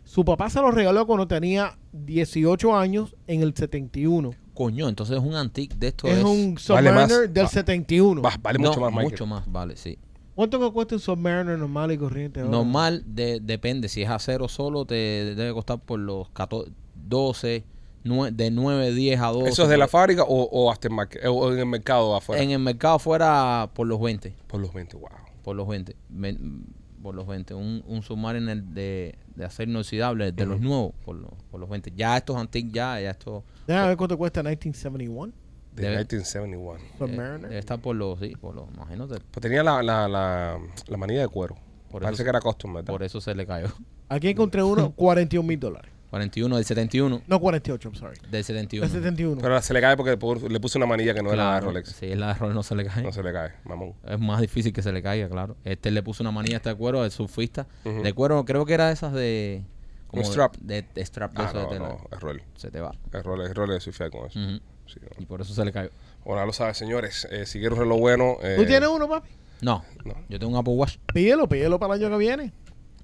su papá se lo regaló cuando tenía 18 años en el 71. Coño, entonces es un antique de esto. es, Es, un Vale más. Submariner del Va- 71. Va, vale No, mucho más, Michael. Mucho más, vale, sí. ¿Cuánto que cuesta un Submariner normal y corriente? ahora? Normal, de- depende. Si es acero solo, te debe costar por los 14, 12, nue- de 9, 10 a 12. ¿Eso es de la fábrica o, o hasta en, marque- o en el mercado afuera? En el mercado fuera por los 20. Por los 20, wow. Por los 20. Ven- por los 20. Un, un Submariner de, de acero inoxidable, de los nuevos, por, los- por los 20. Ya estos antiques, ya, ya estos. Déjame ver cuánto cuesta 1971. De Debe- 1971. Submariner. Debe estar por los, sí, por los, imagínate. Pues tenía la, la, la, la manilla de cuero. Por Parece eso- que era custom, ¿verdad? Por eso se le cayó. Aquí encontré uno, 41 mil dólares. 41 del 71. No 48, I'm sorry. Del 71. El 71. Pero se le cae porque por- le puse una manilla que no era la de Claro, Rolex. Sí, la de Rolex no se le cae. No se le cae, mamón. Es más difícil que se le caiga, claro. Este le puso una manilla hasta de cuero, de surfista. De cuero, creo que era esas de. ¿Un de- strap? De, de strap de Ah, eso de no, tela. no, es Rolex. Se te va. Es Rolex, es Rolex de surfear con eso. Ujú. Sí, no. Y por eso se le cayó. Bueno, ya lo sabes, señores. Eh, si quieres un reloj bueno. Eh, ¿Tú tienes uno, papi? No, No. yo tengo un Apple Watch. Pídelo, pídelo para el año que viene.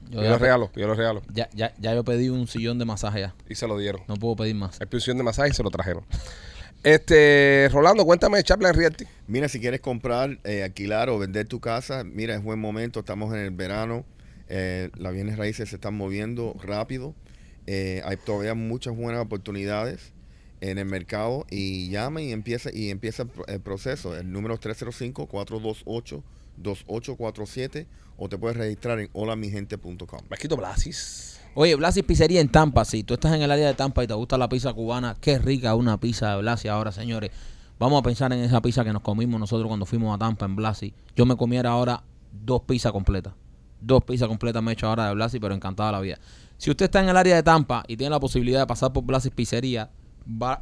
Yo Yo lo regalo, yo lo regalo. ya, ya, ya yo pedí un sillón de masaje ya. Y se lo dieron. No puedo pedir más. El de masaje y se lo trajeron. Este, Rolando, cuéntame de Chaplin Realty. Mira, si quieres comprar, eh, alquilar o vender tu casa, mira, es buen momento. Estamos en el verano. eh, las bienes raíces se están moviendo rápido. eh, hay todavía muchas buenas oportunidades en el mercado y llama y empieza y empieza el proceso. El número es 305-428-2847 o te puedes registrar en holamigente.com. Marquito Blasis. Oye, Blasis Pizzería en Tampa. Si tú estás en el área de Tampa y te gusta la pizza cubana, qué rica una pizza de Blasis ahora, señores. Vamos a pensar en esa pizza que nos comimos nosotros cuando fuimos a Tampa en Blasis. Yo me comiera ahora dos pizzas completas. Dos pizzas completas me he hecho ahora de Blasis, pero encantada la vida. Si usted está en el área de Tampa y tiene la posibilidad de pasar por Blasis Pizzería,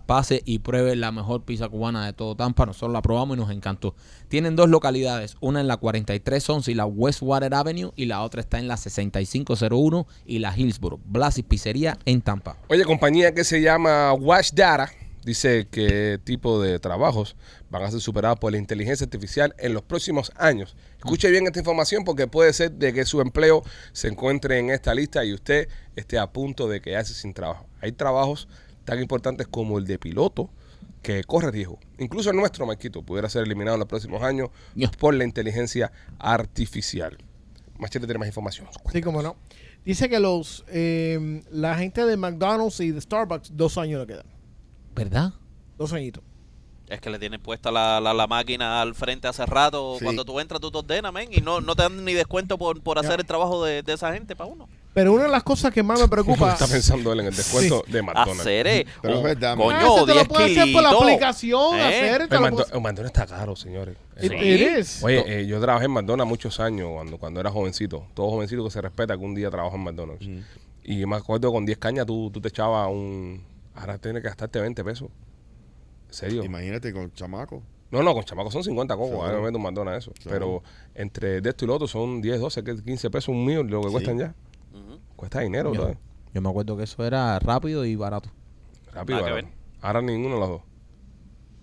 pase y pruebe la mejor pizza cubana de todo Tampa. Nosotros la probamos y nos encantó. Tienen dos localidades, una en la 4311 y la Westwater Avenue y la otra está en la 6501 y la Hillsboro. Blasis Pizzería en Tampa. Oye, compañía que se llama Watch Data dice que tipo de trabajos van a ser superados por la inteligencia artificial en los próximos años. Escuche bien esta información porque puede ser de que su empleo se encuentre en esta lista y usted esté a punto de quedarse sin trabajo. Hay trabajos tan importantes como el de piloto que corre riesgo. Incluso el nuestro, Marquito, pudiera ser eliminado en los próximos años por la inteligencia artificial. Machete tiene más información. Sí, como no. Dice que los eh, la gente de McDonald's y de Starbucks, dos años le quedan. ¿Verdad? Dos añitos. Es que le tienen puesta la, la, la máquina al frente hace rato. Sí. Cuando tú entras, tú te ordenas, men, y no, no te dan ni descuento por, por hacer el trabajo de, de esa gente para uno. Pero una de las cosas que más me preocupa. está pensando él en el descuento de McDonald's. Hacer, eh, Pero es verdad, coño, Ah, te lo 10 puede hacer por la kilitos. aplicación, ¿Eh? hacer, te lo McDonald's está caro, señores. It- Sí. is. Oye, eh, yo trabajé en McDonald's muchos años cuando, cuando era jovencito. Todo jovencito que se respeta que un día trabaja en McDonald's. Y me acuerdo que con 10 cañas tú, tú te echabas un... Ahora tienes que gastarte 20 pesos. ¿En serio? Imagínate con chamaco. No, no, con chamacos son 50 cocos. Ahora me meto un McDonald's eso. Pero entre de esto y lo otro son 10, 12, 15 pesos un mío lo que Sí. cuestan ya. Cuesta dinero, Yo, me acuerdo que eso era rápido y barato. Rápido. Que barato. Ahora ninguno de los dos.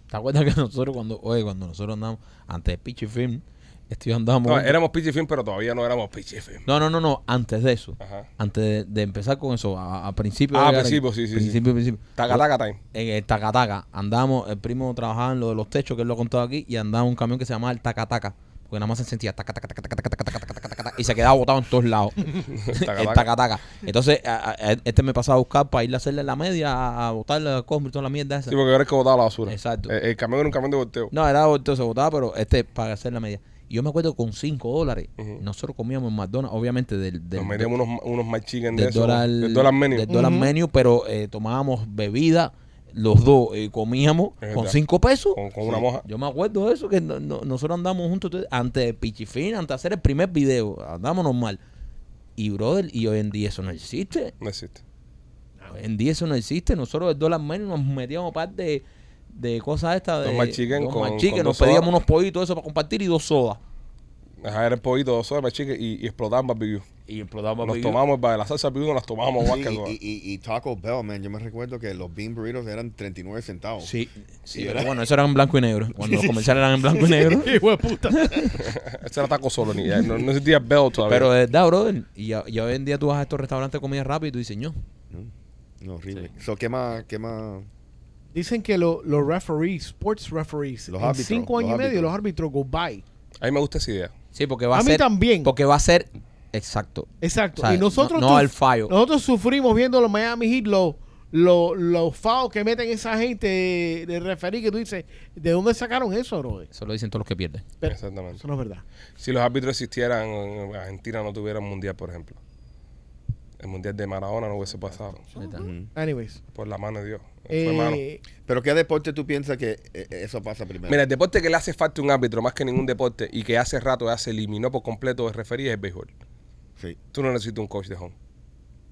¿Te acuerdas que nosotros cuando, oye, cuando nosotros andamos antes de Pichi Film, esto andamos... No, éramos Pichi Film, pero todavía no éramos Pichi Film. no, no, no, no, antes de eso. Ajá. Antes de, de empezar con eso, a, a principio. Ah, a principio, sí, sí, sí. Principio. Taca, time. En el Tacataca. Andamos, el primo trabajaba en lo de los techos, que él lo ha contado aquí, y andaba un camión que se llamaba el Tacataca. Porque nada más se sentía taca, taca, taca, taca, taca, taca, taca, taca, taca, taca, y se quedaba botado en todos lados. El taca. Tacataca. Entonces, a- a- este me pasaba a buscar para ir a hacerle la media, a, a botarle compra y toda la mierda esa. Sí, porque ahora es que botaba la basura. Exacto. El, el camión era un camión de volteo. No, era volteo, se botaba, pero este para hacer la media. Y yo me acuerdo con 5 dólares, nosotros comíamos en McDonald's, obviamente del, del, Nos metíamos unos, unos chicken de del esos. dólar, del dólar menu. del dólar menu, pero eh, tomábamos bebida, los dos eh, comíamos Es con verdad. 5 pesos. Con, con una moja. Yo me acuerdo de eso, que no- no- nosotros andamos juntos entonces, antes de Pichifín, antes de hacer el primer video, andamos normal. Y brother, y hoy en día eso no existe. No existe. Hoy en día eso no existe. Nosotros el dólar menu nos metíamos parte de, de cosas estas de Dos McChicken dos con- McChicken, con nos dos pedíamos unos pollitos eso para compartir y dos sodas. Era el pollito, dos sodas, my chicken y, y barbecue. Y explotamos Nos tomamos el- la salsa nos las tomábamos igual Y, y, y- y Taco Bell, man. Yo me recuerdo que los bean burritos eran 39 centavos. Sí, sí, pero bueno, eso era en blanco y negro. Cuando los comerciales eran en blanco y negro. Hijo de puta. Ese era taco solo, ni, no, no existía Bell todavía. Pero de verdad, brother. Y, ya- hoy en día tú vas a estos restaurantes de comida rápida y tú dices, no. No, horrible. So, ¿qué más? ¿Qué más? Dicen que lo- los referees, sports referees, Los en árbitros, cinco años y medio árbitros. los árbitros go by. a mí me gusta esa idea. Sí, porque va a, A mí ser. también. Porque va a ser. Exacto. Exacto. O sea, y nosotros, no- no al fallo. nosotros sufrimos viendo los Miami Heat, los los los fouls que meten esa gente de, de referee que tú dices, ¿de dónde sacaron eso, bro? Eso lo dicen todos los que pierden. Pero Exactamente. eso no es verdad. Si los árbitros existieran, en Argentina no tuviera un mundial, por ejemplo. El mundial de Maradona no hubiese pasado. Anyways, Por la mano de Dios. Eh, Pero ¿qué deporte tú piensas que eh, eso pasa primero? Mira, el deporte que le hace falta un árbitro más que ningún deporte y que hace rato ya se eliminó por completo de referir es el béisbol. Sí, Tú no necesitas un coach de home.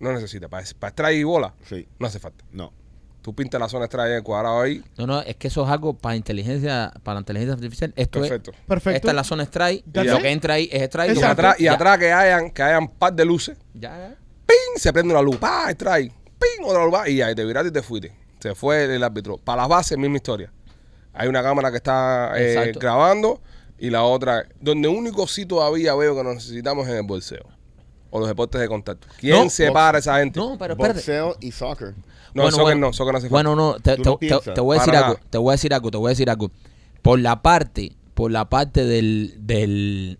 No necesitas. Para, para y bola, sí, no hace falta. no. Tú pintas la zona strike en el cuadrado ahí. No, no, es que eso es algo para inteligencia, para la inteligencia artificial. Esto Perfecto. es, perfecto. esta es la zona strike, lo it. que entra ahí es strike. Y atrás, y atrás que hayan, que hayan par de luces. Ya. Se prende una luz. ¡Pah! Strike. ¡Ping! Otra luz. ¡pah! Y y te viraste y te fuiste. Se fue el árbitro. Para las bases, misma historia. Hay una cámara que está eh, grabando y la otra. Donde único sí todavía veo que nos necesitamos es en el bolseo. O los deportes de contacto. ¿Quién No, separa a esa gente? No, pero espérate. Boxeo y soccer. No, Bueno, soccer bueno. no, soccer no hace falta. Bueno, no, te, te- no te- te voy a decir Para algo, te voy a decir algo, te voy a decir algo. Por la parte, por la parte del, del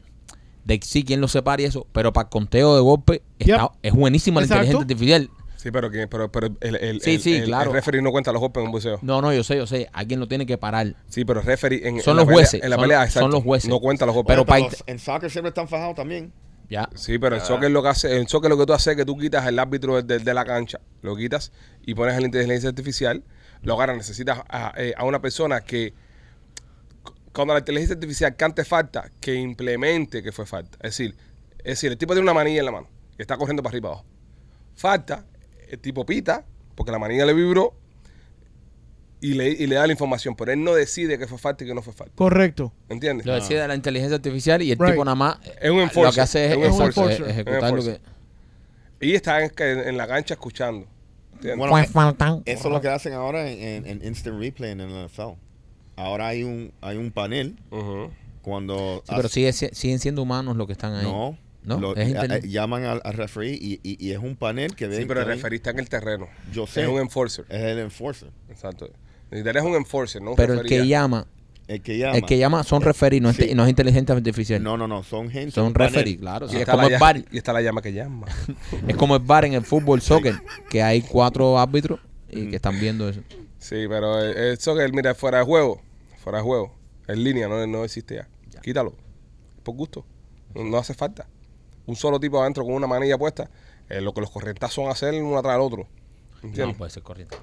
de sí quién lo separa y eso, pero para el conteo de golpe está, Yep. es buenísima la inteligencia artificial. Sí, pero, que, pero, pero el, el, Sí, el- sí, el- claro. el referee no cuenta los golpes en un buceo. No, no, yo sé, yo sé, alguien lo tiene que parar. Sí, pero el referee en, Son en la los pelea- jueces, En la son- pelea, son exacto, los jueces. No cuenta los golpes. Pero en soccer siempre están fajados también. Ya. Sí, pero el soccer lo que hace, el soccer lo que tú haces es que tú quitas el árbitro de, de la cancha, lo quitas y pones a la inteligencia artificial, lo agarras, necesitas a, eh, a una persona que cu- cuando la inteligencia artificial cante falta, que implemente que fue falta. Es decir, es decir, el tipo tiene una manilla en la mano y está corriendo para arriba y para abajo. Falta, el tipo pita, porque la manilla le vibró y le, y le da la información, pero él no decide que fue falta y que no fue falta. Correcto. ¿Entiendes? Lo decide la inteligencia artificial y el Right. tipo nada más Es un lo enforcer, que hace es, es un exacto, enforcer. es ejecutar un lo que enforcer. Y está en, en la cancha escuchando. ¿Entiendes? Bueno, Pues faltan. Eso es lo que hacen ahora en, en- en Instant Replay en el NFL. Ahora hay un, hay un panel Ujú. cuando... Sí, pero hace- sigue, si- siguen siendo humanos los que están ahí. No. No, lo- es eh, eh, llaman al, al referee y, y- y es un panel que ve... Sí, pero el que ve- referee está en el terreno. Yo sé. Es un enforcer. Es el enforcer. Exacto. Necesitarías un enforcer, no un Pero el que llama, El que llama. el que llama son referee, no, es, Sí. no es inteligencia artificial. No, no, no. Son gente. son referee, claro. Y está, como la el bar. y está la llama que llama. Es como el bar en el fútbol soccer, que hay cuatro árbitros y que están viendo eso. Sí, pero el, el soccer, mira, fuera de juego. Fuera de juego. En línea, no, no existe ya. Quítalo. Por gusto. No, no hace falta. Un solo tipo adentro con una manilla puesta. eh, lo que los corrientazos son hacer uno atrás del otro. No ¿Entiendes? puede ser corriente.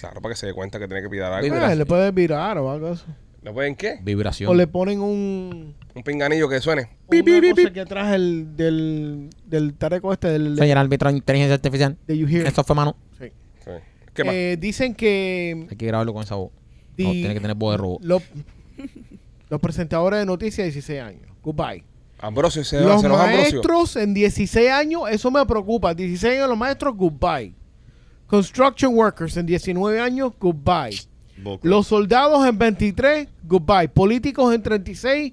Claro, para que se dé cuenta que tiene que pitar algo. Ah, le puedes virar o algo así. ¿No pueden qué? Vibración. O le ponen un... Un pinganillo que suene. Pi, pi, pi, pi. que atrás el, del, del tareco este del... Soy el árbitro de inteligencia artificial. de You Hear. Esto fue mano. Sí. Sí. ¿Qué más? Eh, dicen que... Hay que grabarlo con esa voz. No, tiene que tener voz de robot. Los, los presentadores de noticias 16 años. Goodbye. Ambrosio, se, Los se nos Ambrosio. maestros en 16 años, eso me preocupa. 16 años los maestros, goodbye. Construction workers en 19 años, goodbye. Boca. Los soldados en 23, goodbye. Políticos en 36,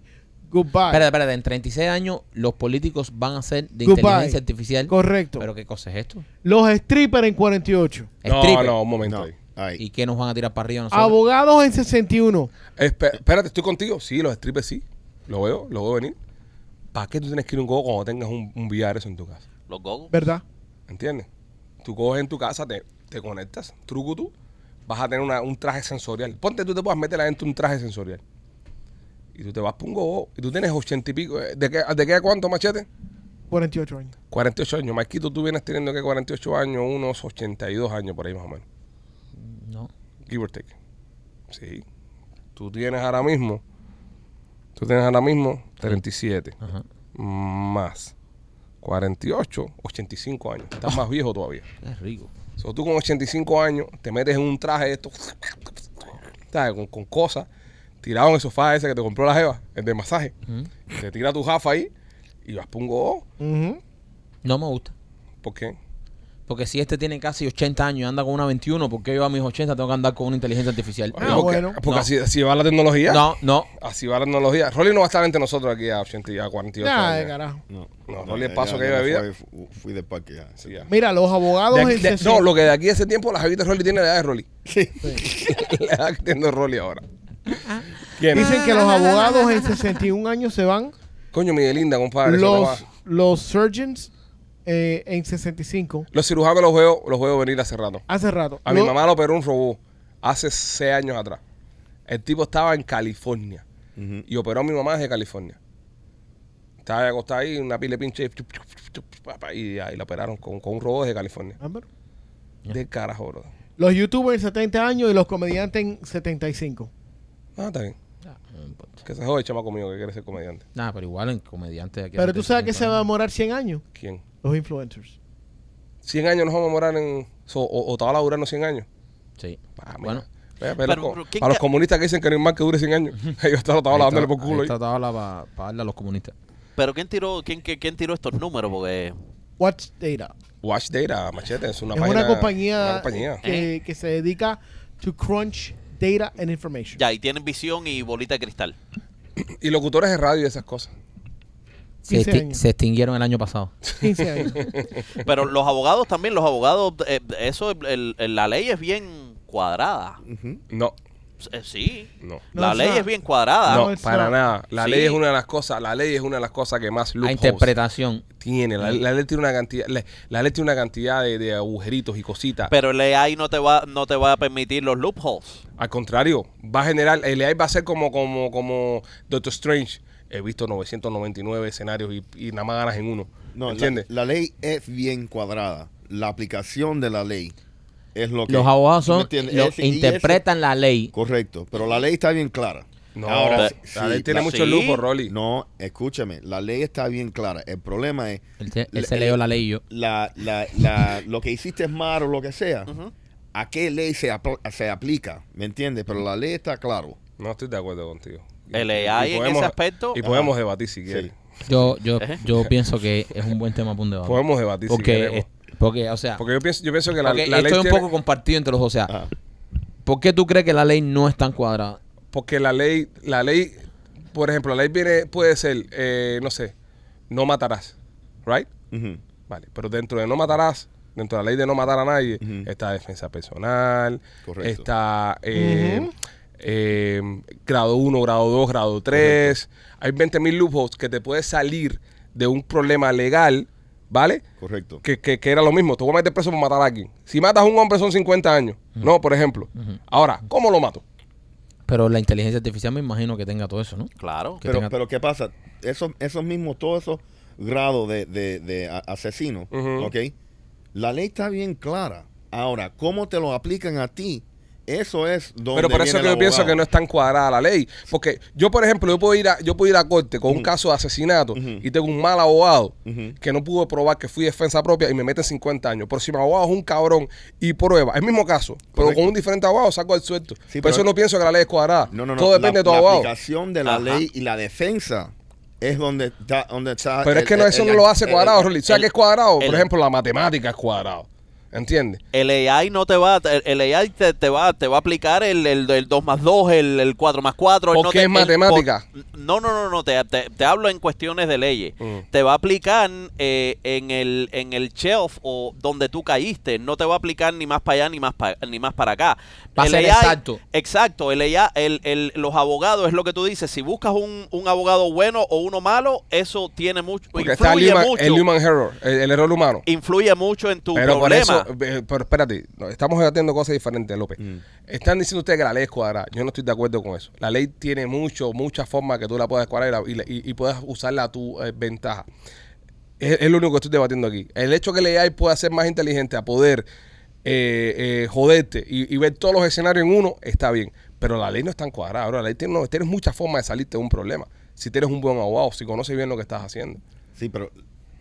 goodbye. Espérate, espérate. En 36 años, los políticos van a ser de Goodbye. inteligencia artificial. Correcto. ¿Pero qué cosa es esto? Los strippers en 48. No, Stripper. no, un momento No. ahí. Ahí. ¿Y qué nos van a tirar para arriba nosotros? Abogados en 61. Espe- espérate, estoy contigo. Sí, los strippers sí. Lo veo, lo veo venir. ¿Para qué tú tienes que ir a un go cuando tengas un, un VR eso en tu casa? Los gogos. ¿Verdad? ¿Entiendes? Tú coges en tu casa, te, te conectas, truco tú, vas a tener una- un traje sensorial. Ponte, tú te puedes meter adentro un traje sensorial. Y tú te vas para un go y tú tienes ochenta y pico. eh, ¿De qué, ¿De qué a cuánto, machete? 48 años. 48 años. Marquito, tú vienes teniendo que 48 años, unos 82 años por ahí más o menos. No. Give or take. Sí. Tú tienes ahora mismo, tú tienes ahora mismo 37 Ajá. más 48, 85 años. Estás más viejo todavía. Es rico. So, tú con 85 años te metes en un traje de esto, ¿sabes? Con, con cosas, tirado en el sofá ese que te compró la jeva, el de masaje. Te tira tu jafa ahí y vas para un go. Ujú. No me gusta. ¿Por qué? Porque si este tiene casi 80 años y anda con una 21, ¿por qué yo a mis 80 tengo que andar con una inteligencia artificial? Ah, porque bueno. porque No. así, así va la tecnología. No, no. Así va la tecnología. Rolly no va a estar entre nosotros aquí a 80 y a 48 Nah, de años. carajo. No, No, Rolly, el paso ya- que lleva vida. fui- Fui de parque ya. Sí, ya. Mira, los abogados De en aquí- de- 60 no, lo que de aquí a ese tiempo la jevita de Rolly tiene la edad de Rolly. Sí. la edad que tiene Rolly ahora. ¿Quién? Dicen que los abogados en 61 años se van. Coño, Miguelinda, compadre. no Los, los surgeons eh, en 65. Los cirujanos los veo, los veo venir hace rato. Hace rato. A mi mamá lo operó un robot hace seis años atrás. El tipo estaba en California y operó a mi mamá desde California. Estaba acostada ahí, una pila de pinche y ahí la operaron con, con un robot desde California. De carajo, bro. Los youtubers en 70 años y los comediantes en 75. Ah, está bien. No. Que se jode el chamaco mío que quiere ser comediante. Nada, pero igual en comediante de aquí Pero tú sabes que 75 se va a demorar 100 años. ¿Quién? Los influencers. 100 años nos vamos a morar en. so- o, o te va a laburar 100 años. Sí. Ah. Bueno. Pero, loco, pero, ¿quién a los comunistas que dicen que no hay más que dure 100 años. Ellos están estaban Ahí dándole por culo ahí está tabla para darle a los comunistas. Pero ¿quién tiró, quién, quién, quién tiró estos números? Porque Watch Data. Watch Data, machete, es una es página. una compañía, una compañía. Que, que se dedica to crunch data and information. ya, y tienen visión y bolita de cristal. Y locutores de radio y esas cosas. Se, 15 exti- años. se extinguieron el año pasado. 15 años. Pero los abogados también, los abogados, eh, eso, el- el- la ley es bien cuadrada. No, Eh, sí, no. No, la ley es bien cuadrada. No, para nada. La Sí. ley es una de las cosas, la ley es una de las cosas que más La loopholes interpretación. tiene. La, la ley tiene una cantidad, la, la ley tiene una cantidad de, de agujeritos y cositas. Pero el AI no te va, no te va a permitir los loopholes. Al contrario, va a generar, el AI va a ser como, como, como Doctor Strange. He visto 999 escenarios y, y nada más ganas en uno. No, la, ¿Entiendes? la ley es bien cuadrada. La aplicación de la ley es lo que. Los abogados ¿tú me son los interpretan la ley. correcto, pero la ley está bien clara. No, Ahora, la, sí, la ley tiene la- mucho sí. lujo, Rolly. No, escúchame, la ley está bien clara. El problema es Él, se- él se leyó la ley yo. la, la, la, lo que hiciste es malo o lo que sea. ¿A qué ley se, apl- se aplica? ¿Me entiendes? Pero la ley está claro. No estoy de acuerdo contigo. El AI en podemos- ese aspecto. Y podemos debatir si quieres. Yo, yo, yo pienso que es un buen tema para un debate. Podemos debatir si Porque, queremos. es- porque, o sea, Porque yo pienso, yo pienso que la, ley esto es un tiene- poco compartido entre los dos. O sea, Ajá. ¿por qué tú crees que la ley no es tan cuadrada? porque la ley, la ley, por ejemplo, la ley viene, puede ser, eh, no sé, no matarás, right? Vale, pero dentro de no matarás, dentro de la ley de no matar a nadie, está defensa personal, Correcto. está eh. Eh, grado 1, grado 2, grado 3. Hay 20 mil loopholes que te puedes salir de un problema legal, ¿vale? Correcto. Que, que, que era lo mismo, te voy a meter preso por matar a alguien. Si matas a un hombre son 50 años, ¿no? Por ejemplo. Ahora, ¿cómo lo mato? Pero la inteligencia artificial me imagino que tenga todo eso, ¿no? Claro. que Pero, tenga- pero ¿qué pasa? Esos, esos mismos, todos esos grados de, de, de asesino. ¿ok? La ley está bien clara. Ahora, ¿cómo te lo aplican a ti? Eso es donde Pero por eso viene que yo pienso que no es tan cuadrada la ley. Porque yo, por ejemplo, yo puedo ir a, yo puedo ir a corte con un caso de asesinato y tengo un mal abogado que no pudo probar que fui defensa propia y me meten 50 años. Pero si mi abogado es un cabrón y prueba, el mismo caso, pero con un diferente abogado saco el suelto. Sí, por eso no pienso que la ley es cuadrada. No, no, no. Todo depende la, de tu la abogado. aplicación de la Ajá. ley y la defensa es donde está. Donde está Pero es que no, eso el- no lo hace cuadrado, Rolly. ¿Sabes el- qué es cuadrado? el- Por ejemplo, la matemática es cuadrado. ¿Entiendes? El AI no te va, el AI te, te va, te va a aplicar el, el, el 2 más 2, el, el 4 más 4. ¿Por qué es matemática? no, no, no, no, te, te, te hablo en cuestiones de leyes. Mm. Te va a aplicar eh, en, el, en el shelf o donde tú caíste. No te va a aplicar ni más para allá ni más, pa- ni más para acá. Va a El ser AI exacto. Exacto. El AI, el, el- los abogados, es lo que tú dices. Si buscas un, un abogado bueno o uno malo, eso tiene mucho, Porque está el influye human, mucho. el human error, el, el error humano. influye mucho en tu Pero por problema. eso, pero espérate, no, estamos debatiendo cosas diferentes, López. Mm. Están diciendo ustedes que la ley es cuadrada. Yo no estoy de acuerdo con eso. La ley tiene mucho, muchas formas que tú la puedes cuadrar y, la- y, y- y puedes usarla a tu eh, ventaja. Es, es lo único que estoy debatiendo aquí. El hecho que la AI pueda ser más inteligente a poder eh, eh, joderte y, y ver todos los escenarios en uno, está bien. Pero la ley no es tan cuadrada. Ahora, la ley tiene, no, tienes muchas formas de salirte de un problema. Si tienes un buen abogado, si conoces bien lo que estás haciendo. Sí, pero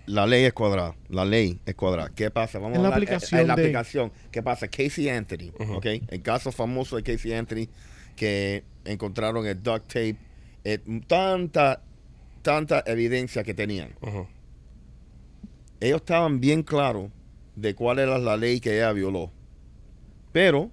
la ley es cuadrada. La ley es cuadrada. ¿Qué pasa? Vamos la a hablar, eh, aplicación eh, la de- aplicación. ¿Qué pasa? Casey Anthony, ¿ok? El caso famoso de Casey Anthony que encontraron el duct tape, eh, tanta, tanta evidencia que tenían. Ellos estaban bien claros de cuál era la ley que ella violó. Pero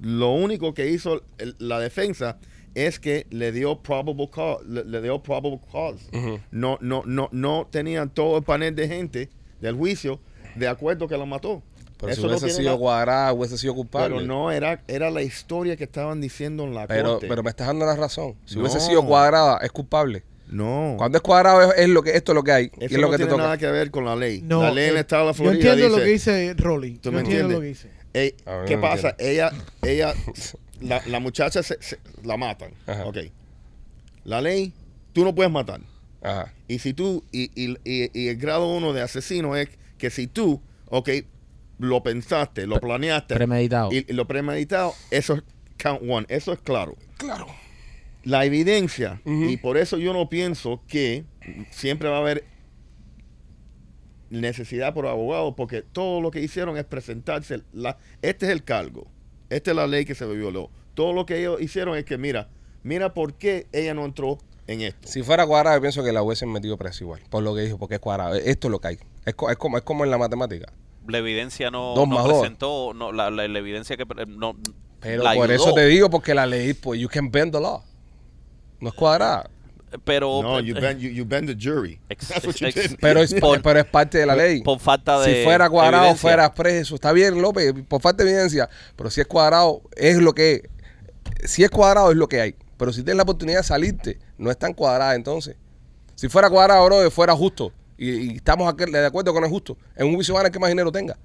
lo único que hizo el- la defensa es que le dio probable cause, le, le dio probable cause. No, no, no, no tenían todo el panel de gente del juicio de acuerdo que lo mató. Pero si Eso no hubiese tiene sido cuadrada, hubiese sido culpable. Pero no era, era la historia que estaban diciendo en la Pero, corte. pero me estás dando la razón. Si No. hubiese sido cuadrada, es culpable. no. Cuando es cuadrado es, es lo que esto es lo que hay. y Eso es lo no que te tiene toca. nada que ver con la ley. No, la ley en el eh, estado de la Yo Florida entiendo dice, lo que dice Rolly. ¿Tú Yo me entiendo entiendes? lo que dice. Ey, ¿Qué no pasa? entiendo. Ella, ella, la, la muchacha se, se- la matan. Ajá. Ok. La ley, tú no puedes matar. Ajá. Y si tú, y, y- y- y el grado uno de asesino es que si tú, ok, lo pensaste, lo planeaste Premeditado. y, y lo premeditado, eso es count one, eso es claro. Claro. La evidencia, y por eso yo no pienso que siempre va a haber necesidad por abogado, porque todo lo que hicieron es presentarse, la, este es el cargo, esta es la ley que se violó. Todo lo que ellos hicieron es que, mira, mira por qué ella no entró en esto. Si fuera cuadrado, yo pienso que la hubiesen metido preso igual. Por lo que dijo, porque es cuadrado. Esto es lo que hay. Es, co- es como, es como en la matemática. La evidencia no, no presentó, no, la, la- la evidencia que no, Pero la por ayudó. eso te digo, porque la ley, pues, you can bend the law. No es cuadrada. Pero No, you bend, you, you bend the jury. Ex- That's what you ex- did. Pero es, Por- pero es parte de la ley. por falta de si fuera cuadrado, evidencia. fuera preso. Está bien, López, por falta de evidencia. Pero si es cuadrado, es lo que es. Si es cuadrado, es lo que hay. Pero si tienes la oportunidad de salirte, no es tan cuadrada entonces. Si fuera cuadrado, bro, fuera justo. Y, y estamos aquí de acuerdo con el justo. En un juicio van a que más dinero tenga.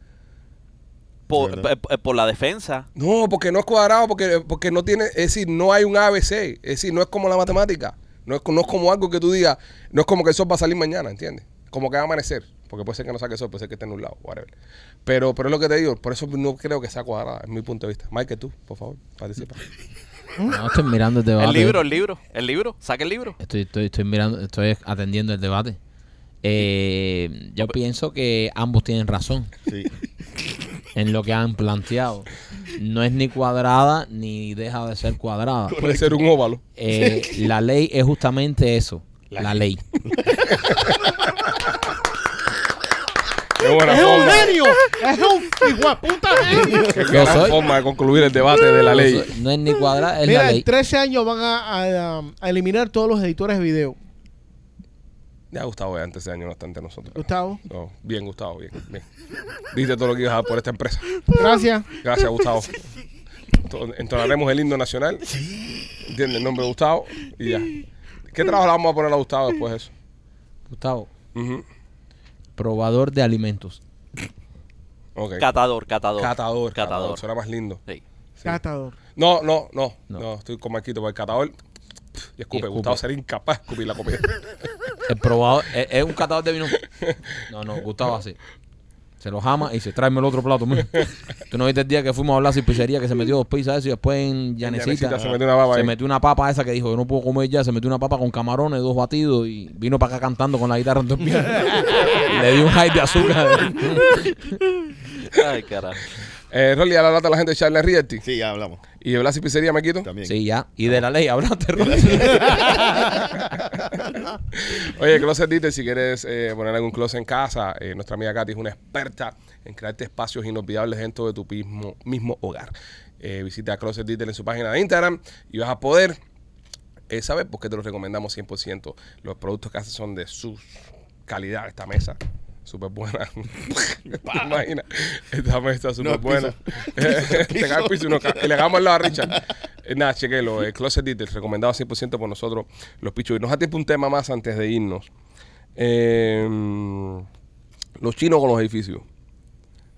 por, eh, por la defensa. No, porque no es cuadrado, porque, porque no tiene, es decir, no hay un ABC, es decir, no es como la matemática, no es, no es como algo que tú digas, no es como que el sol va a salir mañana, ¿entiendes? Como que va a amanecer, porque puede ser que no saque el sol, puede ser que esté en un lado, whatever. Pero, pero es lo que te digo, por eso no creo que sea cuadrada, es mi punto de vista. Michael, tú, por favor, participa. No, estoy mirando el debate. El libro, el libro, el libro, saca el libro. Estoy, estoy, estoy mirando, estoy atendiendo el debate. Eh, yo pienso que ambos tienen razón Sí. en lo que han planteado. No es ni cuadrada ni deja de ser cuadrada. Puede ser un óvalo. Eh, la ley es justamente eso, la, ley. Qué buena ¡Es un genio! ¡Es un hijo de puta genio! qué Yo gran soy- forma de concluir el debate de la ley. No es ni cuadrada, es la Mira, ley. en 13 años van a, a- a eliminar todos los editores de video. Ya Gustavo ya antes de año no está entre nosotros. Gustavo, No, bien, Gustavo, bien, bien. Diste todo lo que ibas a dar por esta empresa. gracias. Gracias, Gustavo. To- Entonaremos el himno nacional. ¿Entiendes? El nombre de Gustavo y ya. ¿Qué trabajo le vamos a poner a Gustavo después de eso? Gustavo, Ujú. probador de alimentos. Ok. Catador, catador. Catador. Catador. Suena más lindo. Sí. Catador. No, no, no. No. No, estoy con Marquito. Porque el catador. Y escupe. Y escupe. Gustavo sería incapaz de escupir la comida. El probador es, es un catador de vino. No, no, Gustavo así. Se lo jama y se trae el otro plato. mijo. Tú no viste el día que fuimos a hablar sin pizzería que se metió dos pizzas eso y después en Llanecita, Llanecita se metió una papa se ahí. metió una papa esa que dijo yo no puedo comer ya, se metió una papa con camarones, dos batidos y vino para acá cantando con la guitarra en dos pies. Le dio un high de azúcar. Ay, carajo. Eh, Rolly, a la lata la gente de Charlie Realty. Sí, ya hablamos. Y de Blas y Pizzería, Marquito. También. Sí, ya. Y de la ley hablaste. Oye, Closet Detail, si quieres eh, poner algún closet en casa, eh, nuestra amiga Katy es una experta en crearte espacios inolvidables dentro de tu mismo, mismo hogar. Eh, visita Closet Detail en su página de Instagram y vas a poder eh, saber por qué te lo recomendamos 100%. Los productos que hacen son de su calidad. Esta mesa, súper buena. ¿Te imaginas? Esta mesa, súper No, buena. piso. Te cae el piso y no cae. Y le hagamos al lado a Richard. Eh, nada, chequelo. Eh, Closet Detail, recomendado 100% por nosotros, los pichos. Y nos da tiempo un tema más antes de irnos. Eh, los chinos con los edificios.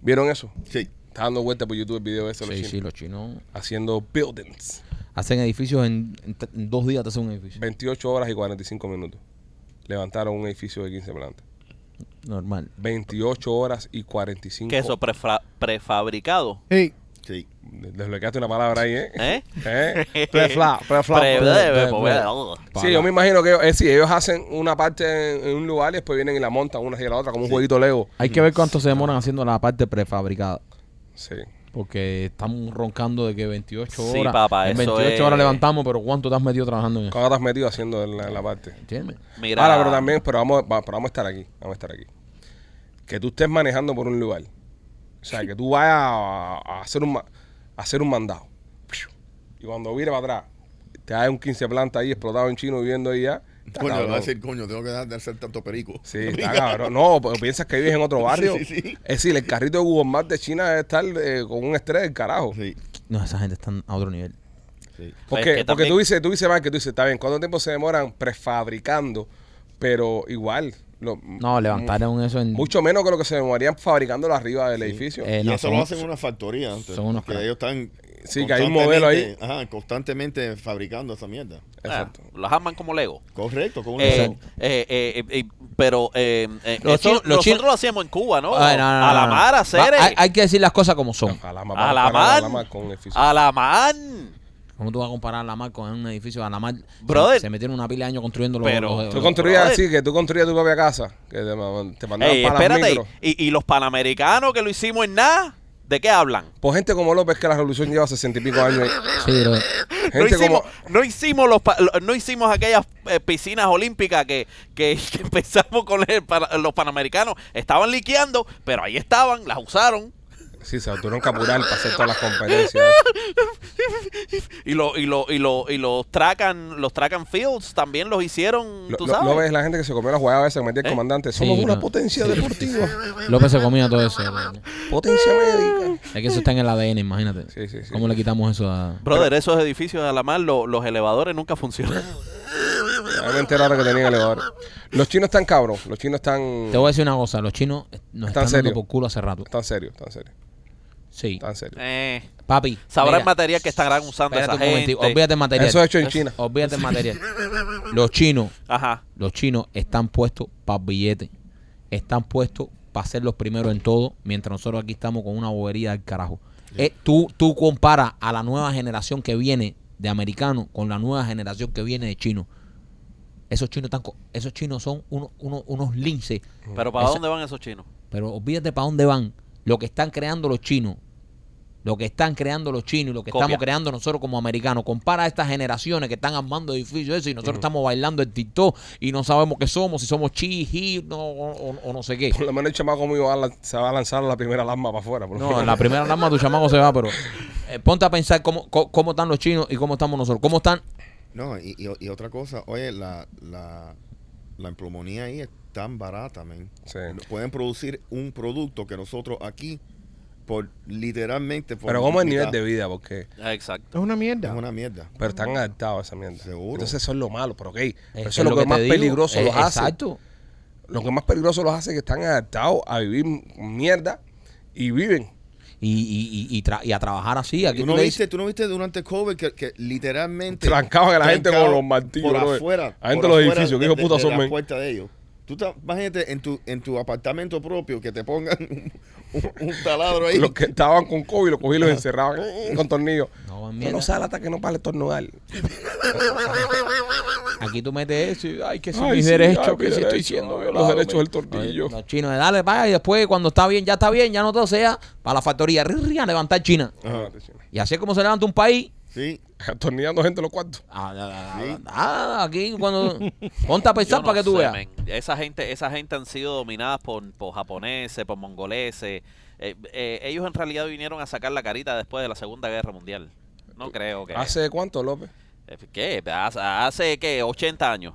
¿Vieron eso? Sí. Está dando vuelta por YouTube el video ese de los Sí, chinos. sí, los chinos Haciendo buildings. hacen edificios en, en t- en dos días te hacen un edificio. 28 horas y 45 minutos. Levantaron un edificio de 15 plantas. Normal. 28 horas y 45 Queso prefra- prefabricado. Sí. Sí. Desbloqueaste una palabra ahí, ¿eh? ¿Eh? ¿Eh? Prefla, prefla. Pre- pre- pre- pre- pre- Sí, yo me imagino que ellos, eh, sí, ellos hacen una parte en, en un lugar y después vienen y la montan una hacia la otra como un jueguito Lego. Hay que ver cuánto se demoran haciendo la parte prefabricada. Sí. Porque estamos roncando de que 28 Sí, horas. papá, en eso 28 es- horas levantamos, pero ¿cuánto te has metido trabajando en eso? ¿Cuándo te has metido haciendo la, la parte? ¿Entiendes? Mira, Ahora, pero también, pero vamos, va- pero vamos a estar aquí. Vamos a estar aquí. Que tú estés manejando por un lugar. O sea, que tú vayas a, a hacer un ma- a hacer un mandado. Y cuando vire para atrás, te hay un 15 planta ahí explotado en chino viviendo ahí ya. está Coño, cabrón. va a decir, coño, tengo que dejar de hacer tanto perico. Sí, está cabrón. No, pero piensas que vives en otro barrio. Sí, sí, sí. Es decir, el carrito de Google Maps de China debe estar eh, con un estrés del carajo. Sí, No, esa gente está a otro nivel. sí. Porque, Es que porque también- tú dices, tú dices, Mike, que tú dices, está bien, ¿cuánto tiempo se demoran prefabricando? Pero igual, Lo- No, levantaron eso en... Mucho menos que lo que se demorarían fabricándolo arriba del edificio. Eh, y no, eso son- lo hacen en una factoría antes. son unos que ellos están Sí, que hay un modelo ahí. constantemente- Ajá, constantemente fabricando esa mierda. Exacto. Ah, los arman como Lego. Correcto, como un Eh, Lego. eh, eh, eh, pero eh, eh, Los chinos- los nosotros chinos- lo hacíamos en Cuba, ¿no? Ay, no, no, no, a la mar, hacer. Va, hay, hay que decir las cosas como son. A la mar, a la a mar. A la mar. ¿Cómo tú vas a comparar la mar con un edificio? A la mar Brother. se, se metieron una pila de años construyendo los... Pero- los- Tú construías así, que tú construías tu propia casa, que te, ma- te mandaban Ey, para espérate. Y, y los panamericanos que lo hicimos en nada, ¿de qué hablan? Por gente como López, que la revolución lleva sesenta y pico años. Sí. No hicimos, como... no hicimos los pa- no hicimos aquellas eh, piscinas olímpicas que, que, que empezamos con el para- los panamericanos. Estaban liqueando, pero ahí estaban, las usaron. Sí, se tuvieron que apurar para hacer todas las competencias. Y lo, y lo, y lo, y los tracan, los tracan fields también los hicieron, Lo, tú lo- sabes. lo ves la gente que se comió la jugada esa que metía el ¿Eh? comandante. Sí, Somos una no. potencia deportiva. López se comía todo eso. potencia médica. Es que eso está en el ADN, imagínate. Sí, sí, sí. ¿Cómo le quitamos eso a...? Brother, esos edificios de Alamar, lo- los elevadores nunca funcionan. Ya me enteré ahora que tenían elevador. Los chinos están cabros. Los chinos están... Te voy a decir una cosa. Los chinos nos ¿Están están dando por culo hace rato. Están serios, están serios. Sí. Eh, Papi. sabrá mira, el material que estarán usando espérate esa un gente. Olvídate el material. Eso es hecho en China. Olvídate el material. Los chinos, Ajá. los chinos están puestos para billetes. Están puestos para ser los primeros en todo, mientras nosotros aquí estamos con una bobería del carajo. Eh, tú, tú comparas a la nueva generación que viene de americanos con la nueva generación que viene de chinos. Esos chinos, están, co- esos chinos son unos, unos, unos linces. Pero ¿para Esa- dónde van esos chinos? Pero olvídate para dónde van. Lo que están creando los chinos. Lo que están creando los chinos y lo que Copia. estamos creando nosotros como americanos. Compara a estas generaciones que están armando edificios eso y nosotros estamos bailando en TikTok y no sabemos qué somos, si somos chi, hi, no, o, no sé qué. Por lo menos el chamaco mío va se va a lanzar la primera alarma para afuera. por No, menos. la primera alarma tu chamaco se va, pero eh, ponte a pensar cómo, cómo, cómo están los chinos y cómo estamos nosotros. ¿Cómo están? No, y, y- y otra cosa, oye, la, la, la emplomonía ahí es tan barata, men. Sí. Pueden producir un producto que nosotros aquí, por literalmente... Por Pero como el nivel de vida, porque... Ah, Exacto. Es una mierda. Es una mierda. Pero están adaptados a esa mierda. Seguro. Entonces eso es lo malo, pero ok. Pero Es eso es lo que, más digo. peligroso los hace. Exacto. Lo que más peligroso los hace es que están adaptados a vivir mierda y viven. Y, y, y, y, tra- y a trabajar así. Aquí ¿Tú no, viste, dices- ¿Tú no viste durante COVID que, que literalmente... Trancaban a la gente con los martillos, Por afuera. Adentro por de los afuera edificios. ¿Qué hijo de puta de son, la puerta de ellos. Tú te, imagínate en tu, en tu apartamento propio que te pongan un, un- taladro ahí. Los que estaban con COVID los cogí y los encerraban con tornillos. No, No, mierda. no sale hasta que no para estornudar. Aquí tú metes eso y, ay, que son Ay, mis sí, derechos, ay, que si estoy siendo los derechos del tornillo. Los chinos, de dale, vaya, y después cuando está bien, ya está bien, ya no todo sea, para la factoría, ri, ri, a levantar China. Ajá. Y así es como se levanta un país. Sí. Atornillando gente en los cuartos. Ah, ah, ah, Sí. ah, aquí cuando ponte a pensar no para que tú sé, veas. Esa gente, esa gente han sido dominadas por, por japoneses, por mongoleses. Eh, eh, ellos en realidad vinieron a sacar la carita después de la Segunda Guerra Mundial. No creo que. ¿Hace cuánto, López? Eh, ¿Qué? Hace, hace ¿qué? 80 años.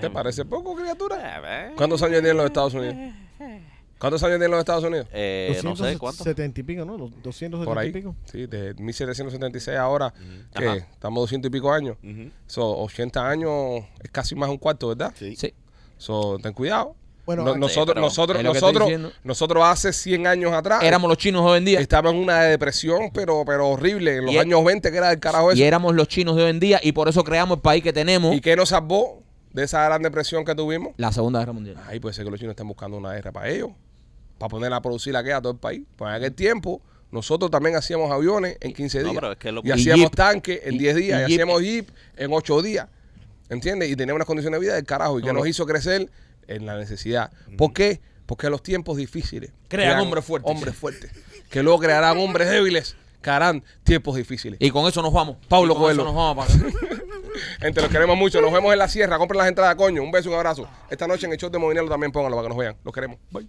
¿Te parece poco, criatura? ¿Cuántos años tienen los Estados Unidos? ¿Cuántos años tienen los Estados Unidos? Eh, no sé cuánto. 270 y pico, ¿no? Los 270 Por y pico. Sí, de 1776 ahora, que Ajá. estamos 200 y pico años. Ujú. So, 80 años es casi más de un cuarto, ¿verdad? Sí. Sí. So, ten cuidado. Bueno, No- ah, nosotros, nosotros, nosotros, nosotros hace 100 años atrás Éramos los chinos hoy en día. estábamos en una depresión, pero, pero horrible, en los Y- años 20, que era del carajo eso. Y éramos los chinos de hoy en día y por eso creamos el país que tenemos. ¿Y qué nos salvó de esa gran depresión que tuvimos? La Segunda Guerra Mundial. Ahí puede ser que los chinos estén buscando una guerra para ellos, para poner a producir la guerra a todo el país. Pues en aquel tiempo, nosotros también hacíamos aviones en 15 No, días. pero es que lo- y hacíamos tanques en Y- 10 días. y hacíamos jeep en 8 días. ¿Entiendes? Y teníamos unas condiciones de vida del carajo. ¿Y que No, nos no. hizo crecer? En la necesidad. ¿Por qué? Porque los tiempos difíciles Crean hombres fuertes. Hombres fuertes. Que luego crearán hombres débiles que harán tiempos difíciles. Y con eso nos vamos. Pablo con eso Coelho. nos vamos para- Gente, los queremos mucho. Nos vemos en la sierra. Compren las entradas, coño. Un beso, un abrazo. Esta noche en el show de Movinelo también pónganlo para que nos vean. Los queremos. Bye.